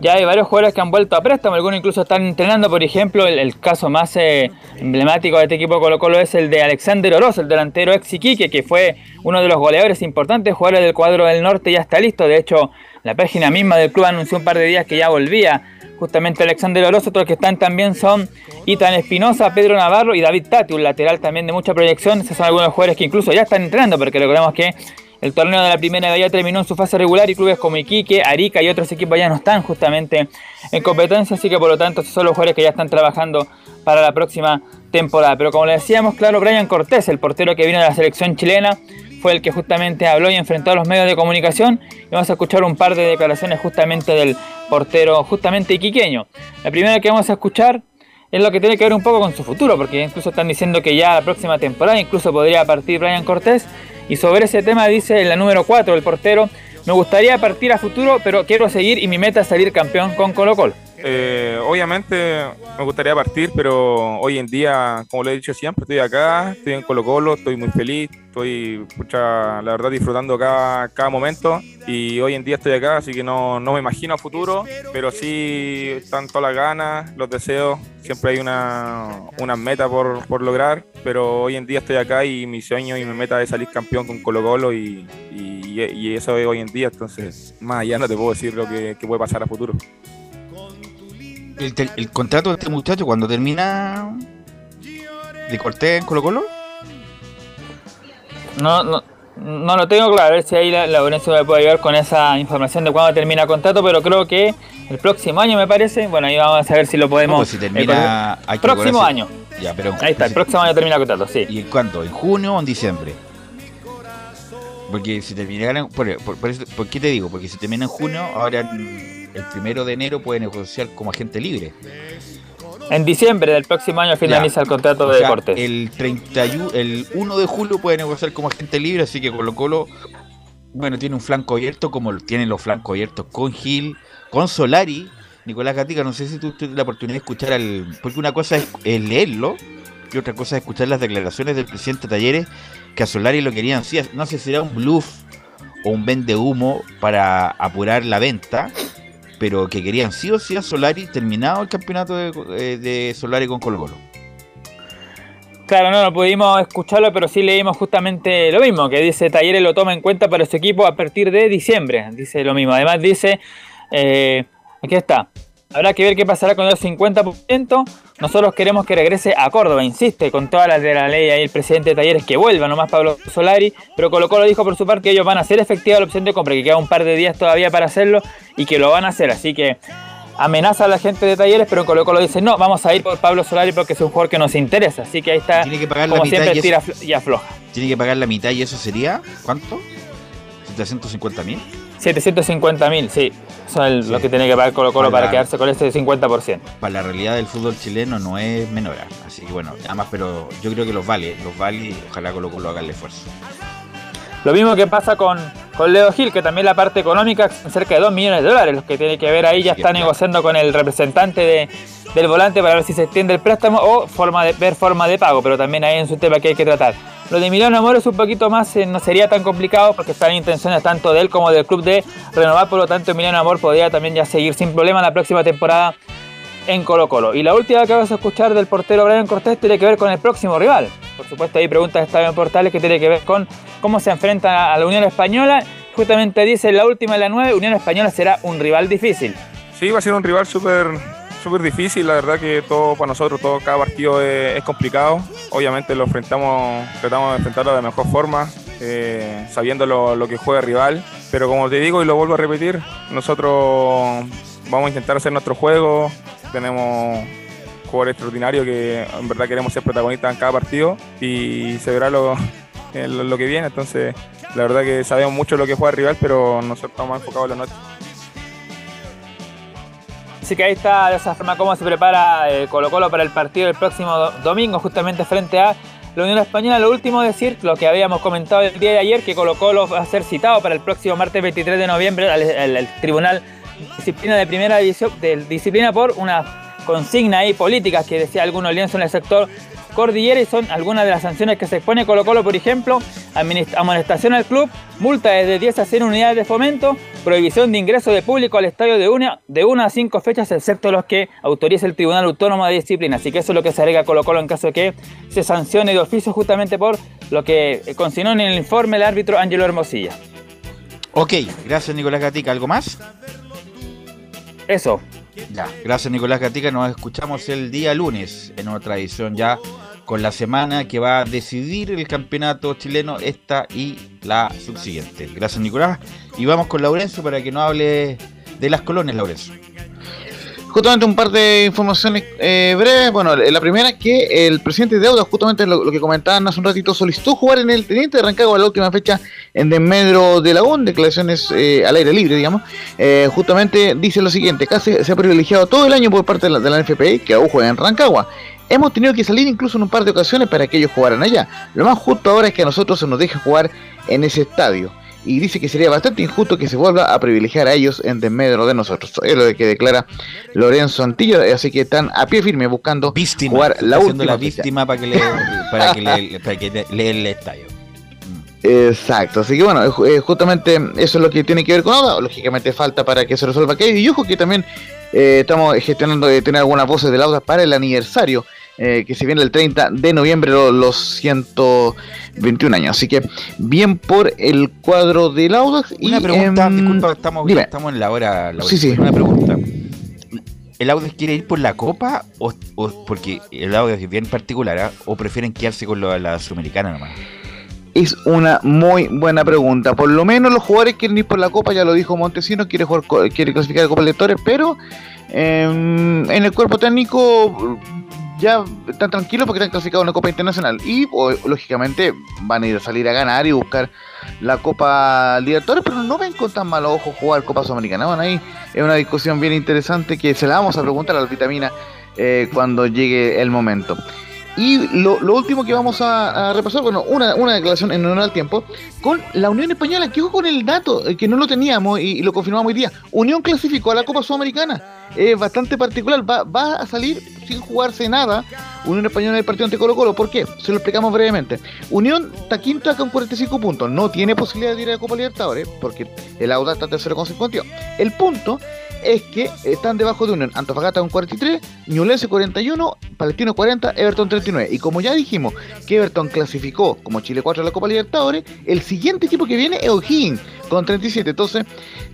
ya hay varios jugadores que han vuelto a préstamo, algunos incluso están entrenando, por ejemplo, el, caso más eh, emblemático de este equipo de Colo Colo es el de Alexander Oroz, el delantero ex Iquique, que fue uno de los goleadores importantes, jugadores del cuadro del norte, ya está listo, de hecho la página misma del club anunció un par de días que ya volvía. Justamente Alexander Oroz, otros que están también son Itan Espinosa, Pedro Navarro y David Tati, un lateral también de mucha proyección, esos son algunos jugadores que incluso ya están entrenando, porque recordemos que el torneo de la primera ya terminó en su fase regular y clubes como Iquique, Arica y otros equipos ya no están justamente en competencia, así que por lo tanto son los jugadores que ya están trabajando para la próxima temporada. Pero como le decíamos, claro, Brian Cortés, el portero que vino de la selección chilena, fue el que justamente habló y enfrentó a los medios de comunicación y vamos a escuchar un par de declaraciones justamente del portero justamente iquiqueño. La primera que vamos a escuchar es lo que tiene que ver un poco con su futuro, porque incluso están diciendo que ya la próxima temporada incluso podría partir Brian Cortés. Y sobre ese tema dice en la número 4 el portero, me gustaría partir a futuro, pero quiero seguir y mi meta es salir campeón con Colo Colo. Eh, obviamente me gustaría partir, pero hoy en día, como lo he dicho siempre, estoy acá, estoy en Colo Colo, estoy muy feliz, estoy, pucha, la verdad, disfrutando cada, cada momento y hoy en día estoy acá, así que no, no me imagino a futuro, pero sí están todas las ganas, los deseos, siempre hay una, una meta por, por lograr, pero hoy en día estoy acá y mi sueño y mi meta es salir campeón con Colo Colo y, y, eso es hoy en día, entonces más allá no te puedo decir lo que, que puede pasar a futuro. El, contrato de este muchacho cuando termina de Cortés en Colo Colo? No, no, no lo tengo claro, a ver si ahí la, la me puede ayudar con esa información de cuándo termina el contrato, pero creo que el próximo año me parece. Bueno, ahí vamos a ver si lo podemos. No, pues si termina, eh, próximo año. Ya, pero Ahí está, el próximo año termina el contrato, sí. ¿Y en cuánto? ¿En junio o en diciembre? Porque si terminaran, por, por- por eso- ¿por qué te digo? Porque si termina en junio, ahora el primero de enero puede negociar como agente libre. En diciembre del próximo año finaliza Ya. el contrato de sea, Cortés. El 31, el 1 de julio puede negociar como agente libre, así que Colo Colo, bueno, tiene un flanco abierto como tienen los flancos abiertos con Gil, con Solari. Nicolás Gatica, no sé si tú tuviste la oportunidad de escuchar al... Porque una cosa es, es leerlo y otra cosa es escuchar las declaraciones del presidente Talleres, que a Solari lo querían, sí, no sé si era un bluff o un vende humo para apurar la venta, pero que querían sí o sí a Solari terminado el campeonato de, eh, Solari con Colo Colo. Claro, no, no pudimos escucharlo, pero sí leímos justamente lo mismo, que dice Talleres lo toma en cuenta para su equipo a partir de diciembre. Dice lo mismo. Además dice, eh, aquí está, habrá que ver qué pasará con el 50%. Nosotros queremos que regrese a Córdoba, insiste, con todas las de la ley ahí el presidente de Talleres que vuelva, nomás Pablo Solari. Pero Colo Colo dijo por su parte que ellos van a hacer efectiva la opción de compra, que queda un par de días todavía para hacerlo y que lo van a hacer. Así que amenaza a la gente de Talleres, pero Colo Colo dice, no, vamos a ir por Pablo Solari porque es un jugador que nos interesa. Así que ahí está, Tiene que pagar la como mitad siempre, y tira eso- fl- y afloja. Tiene que pagar la mitad y eso sería, ¿cuánto? ¿750 mil? 750 mil, sí. Es el- lo que tiene que pagar Colo Colo Para- para quedarse con ese 50%. Para la realidad del fútbol chileno no es menor. Así que bueno, además, pero yo creo que los vale, los vale y ojalá Colo Colo haga el esfuerzo. Lo mismo que pasa con, con Leo Gil, que también la parte económica son cerca de 2 millones de dólares, los que tiene que ver ahí, ya está negociando con el representante de- del volante para ver si se extiende el préstamo o forma de, ver forma de pago, pero también ahí es un tema que hay que tratar. Lo de Emiliano Amor es un poquito más, eh, no sería tan complicado porque están intenciones tanto de él como del club de renovar, por lo tanto Emiliano Amor podría también ya seguir sin problema la próxima temporada en Colo Colo. Y la última que vamos a escuchar del portero Brian Cortés tiene que ver con el próximo rival. Por supuesto, hay preguntas de Estadio en Portales que tiene que ver con cómo se enfrenta a la Unión Española. Justamente dice la última de la 9, Unión Española será un rival difícil. Sí, va a ser un rival súper súper difícil, la verdad que todo para nosotros, todo cada partido es, es complicado. Obviamente lo enfrentamos, tratamos de enfrentarlo de la mejor forma, eh, sabiendo lo, lo que juega el rival. Pero como te digo y lo vuelvo a repetir, nosotros vamos a intentar hacer nuestro juego. Tenemos jugadores extraordinarios que en verdad queremos ser protagonistas en cada partido y se verá lo, eh, lo, lo que viene. Entonces, la verdad que sabemos mucho lo que juega el rival, pero nosotros estamos enfocados en lo nuestro. Así que ahí está de esa forma cómo se prepara eh, Colo Colo para el partido del próximo do- domingo, justamente frente a la Unión Española. Lo último decir, lo que habíamos comentado el día de ayer, que Colo Colo va a ser citado para el próximo martes 23 de noviembre al, al- al Tribunal Disciplina de Primera División, de disciplina por una consigna ahí política que decía algunos lienzos en el sector cordillera y son algunas de las sanciones que se expone Colo Colo, por ejemplo, amonestación al club, multa desde 10 a 100 unidades de fomento, prohibición de ingreso de público al estadio de una, de una a cinco fechas, excepto los que autorice el Tribunal Autónomo de Disciplina. Así que eso es lo que se agrega a Colo Colo en caso de que se sancione de oficio justamente por lo que eh, consignó en el informe el árbitro Ángelo Hermosilla. Ok, gracias Nicolás Gatica. ¿Algo más? Eso. Ya, gracias Nicolás Gatica. Nos escuchamos el día lunes en otra edición ya con la semana que va a decidir el campeonato chileno, esta y la subsiguiente. Gracias Nicolás. Y vamos con Laurencio para que nos hable de las colonias, Laurencio. Justamente un par de informaciones eh, breves. Bueno, la primera es que el presidente de Auda, justamente lo, que comentaban hace un ratito, solicitó jugar en el Teniente de Rancagua la última fecha en desmedro de Lagún, declaraciones eh, al aire libre, digamos. Eh, justamente dice lo siguiente, casi se ha privilegiado todo el año por parte de la, de la que aún juega en Rancagua. Hemos tenido que salir incluso en un par de ocasiones para que ellos jugaran allá. Lo más justo ahora es que a nosotros se nos deje jugar en ese estadio y dice que sería bastante injusto que se vuelva a privilegiar a ellos en desmedro de nosotros. Es lo que declara Lorenzo Antillo, así que están a pie firme buscando jugar Está la última la víctima para que le, para que le, para que le, estadio. Exacto, así que bueno, ju- justamente eso es lo que tiene que ver con Oda. Lógicamente falta para que se resuelva aquello. Y ojo que también eh, estamos gestionando de tener algunas voces del Auda para el aniversario, eh, que se viene el 30 de noviembre, lo- los 121 años. Así que bien por el cuadro del Audax. Y, Una pregunta, em, disculpa, estamos, dime. estamos en la hora. Laurencio, Sí, sí. Una pregunta. ¿El Audax quiere ir por la copa o, o- porque el Audax es bien particular ¿ah? o prefieren quedarse con lo de la sudamericana nomás? Es una muy buena pregunta. Por lo menos los jugadores quieren ir por la Copa, ya lo dijo Montesino, quiere jugar, quiere clasificar a Copa Lectores, pero em, en el cuerpo técnico ya están tranquilos porque están clasificados en la Copa Internacional y lógicamente van a ir a salir a ganar y buscar la Copa Libertadores, pero no ven con tan malos ojos jugar Copa Sudamericana. Bueno, ahí es una discusión bien interesante que se la vamos a preguntar al Vitamina eh, cuando llegue el momento. Y lo, lo último que vamos a, repasar, bueno, una, una declaración en honor al tiempo, con la Unión Española, que ojo con el dato, eh, que no lo teníamos y, lo confirmamos hoy día. Unión clasificó a la Copa Sudamericana. Es bastante particular, va, va a salir sin jugarse nada. Unión Española en el partido ante Colo Colo, ¿por qué? Se lo explicamos brevemente. Unión está quinta con 45 puntos, no tiene posibilidad de ir a la Copa Libertadores, porque el Auda está tercero con 52. El punto es que están debajo de Unión Antofagasta con 43, Ñublense 41, Palestino 40, Everton 39. Y como ya dijimos que Everton clasificó como Chile 4 a la Copa Libertadores, el siguiente equipo que viene es O'Higgins con 37. Entonces,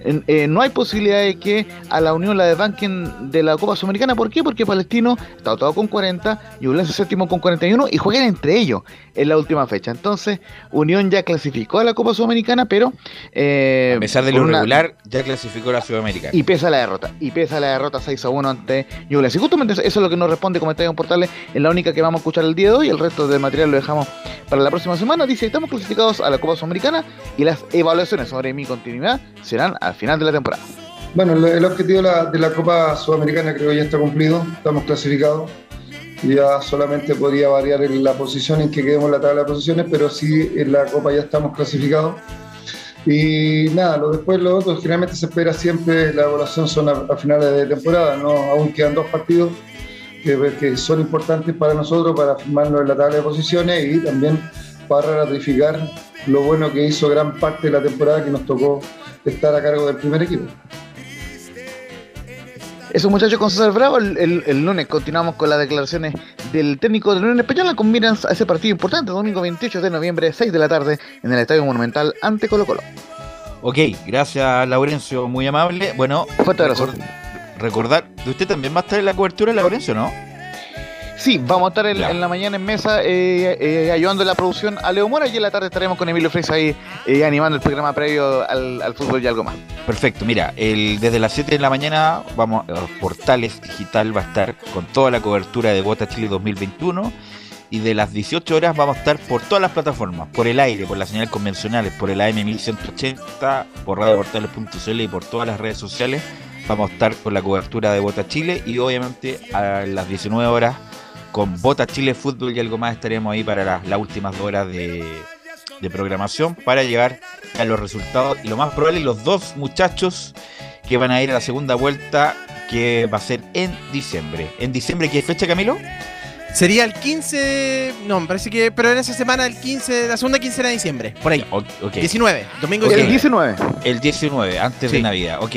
en- eh, no hay posibilidad de que a la Unión la desbanquen de la Copa Sudamericana. ¿Por qué? Porque Palestino está todo con 40, Ñublense séptimo con 41 y juegan entre ellos en la última fecha. Entonces, Unión ya clasificó a la Copa Sudamericana, pero... eh, A pesar de lo una- regular, ya clasificó la Sudamericana. y pesa la derrota. Y pesa la derrota 6 a 1 ante Ñublense. Y justamente eso es lo que nos responde Comentario en Portales. Es la única que vamos a escuchar el día de hoy. El resto del material lo dejamos para la próxima semana. Dice: Estamos clasificados a la Copa Sudamericana y las evaluaciones sobre mi continuidad serán al final de la temporada. Bueno, el objetivo de la, de la Copa Sudamericana creo que ya está cumplido, estamos clasificados. Ya solamente podría variar en la posición en que quedemos en la tabla de posiciones, pero sí en la Copa ya estamos clasificados. Y nada, lo después lo otro, generalmente se espera siempre, la evaluación son a, a finales de temporada, ¿no? aún quedan dos partidos que, que son importantes para nosotros, para firmarnos en la tabla de posiciones y también para ratificar lo bueno que hizo gran parte de la temporada que nos tocó estar a cargo del primer equipo. Eso muchachos con César Bravo, el, el- el lunes continuamos con las declaraciones del técnico de la Unión Española con miras a ese partido importante, domingo 28 de noviembre, 6 de la tarde, en el Estadio Monumental ante Colo Colo. Ok, gracias Laurencio, muy amable. Bueno, Fuerte abrazo. record- recordar, usted también va a estar en la cobertura, Laurencio, ¿no? Sí, vamos a estar en, la mañana en mesa eh, eh, ayudando en la producción a Leo Mora y en la tarde estaremos con Emilio Freisa ahí eh, animando el programa previo al, al fútbol y algo más. Perfecto, mira, el, desde las 7 de la mañana vamos a Portales Digital va a estar con toda la cobertura de Bota Chile 2021 y de las 18 horas vamos a estar por todas las plataformas, por el aire, por las señales convencionales, por el AM 1180, por radioportales.cl y por todas las redes sociales. Vamos a estar con la cobertura de Bota Chile y obviamente a las 19 horas con Bota Chile Fútbol y algo más estaremos ahí para las, las últimas dos horas de, de programación para llegar a los resultados y lo más probable los dos muchachos que van a ir a la segunda vuelta que va a ser en diciembre. ¿En diciembre qué fecha, Camilo? Sería el 15, no, me parece que, pero en esa semana, el 15, la segunda quincena de diciembre, por ahí. O- ok. 19, domingo Ok. 19. El 19, antes Sí. de Navidad, ok.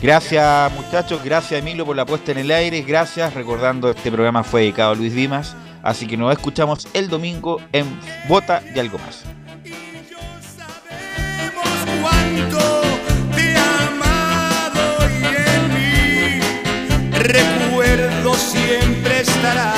Gracias muchachos, gracias Emilio por la puesta en el aire, gracias, recordando este programa fue dedicado a Luis Dimas, así que nos escuchamos el domingo en Bota y algo más. recuerdo siempre estarás.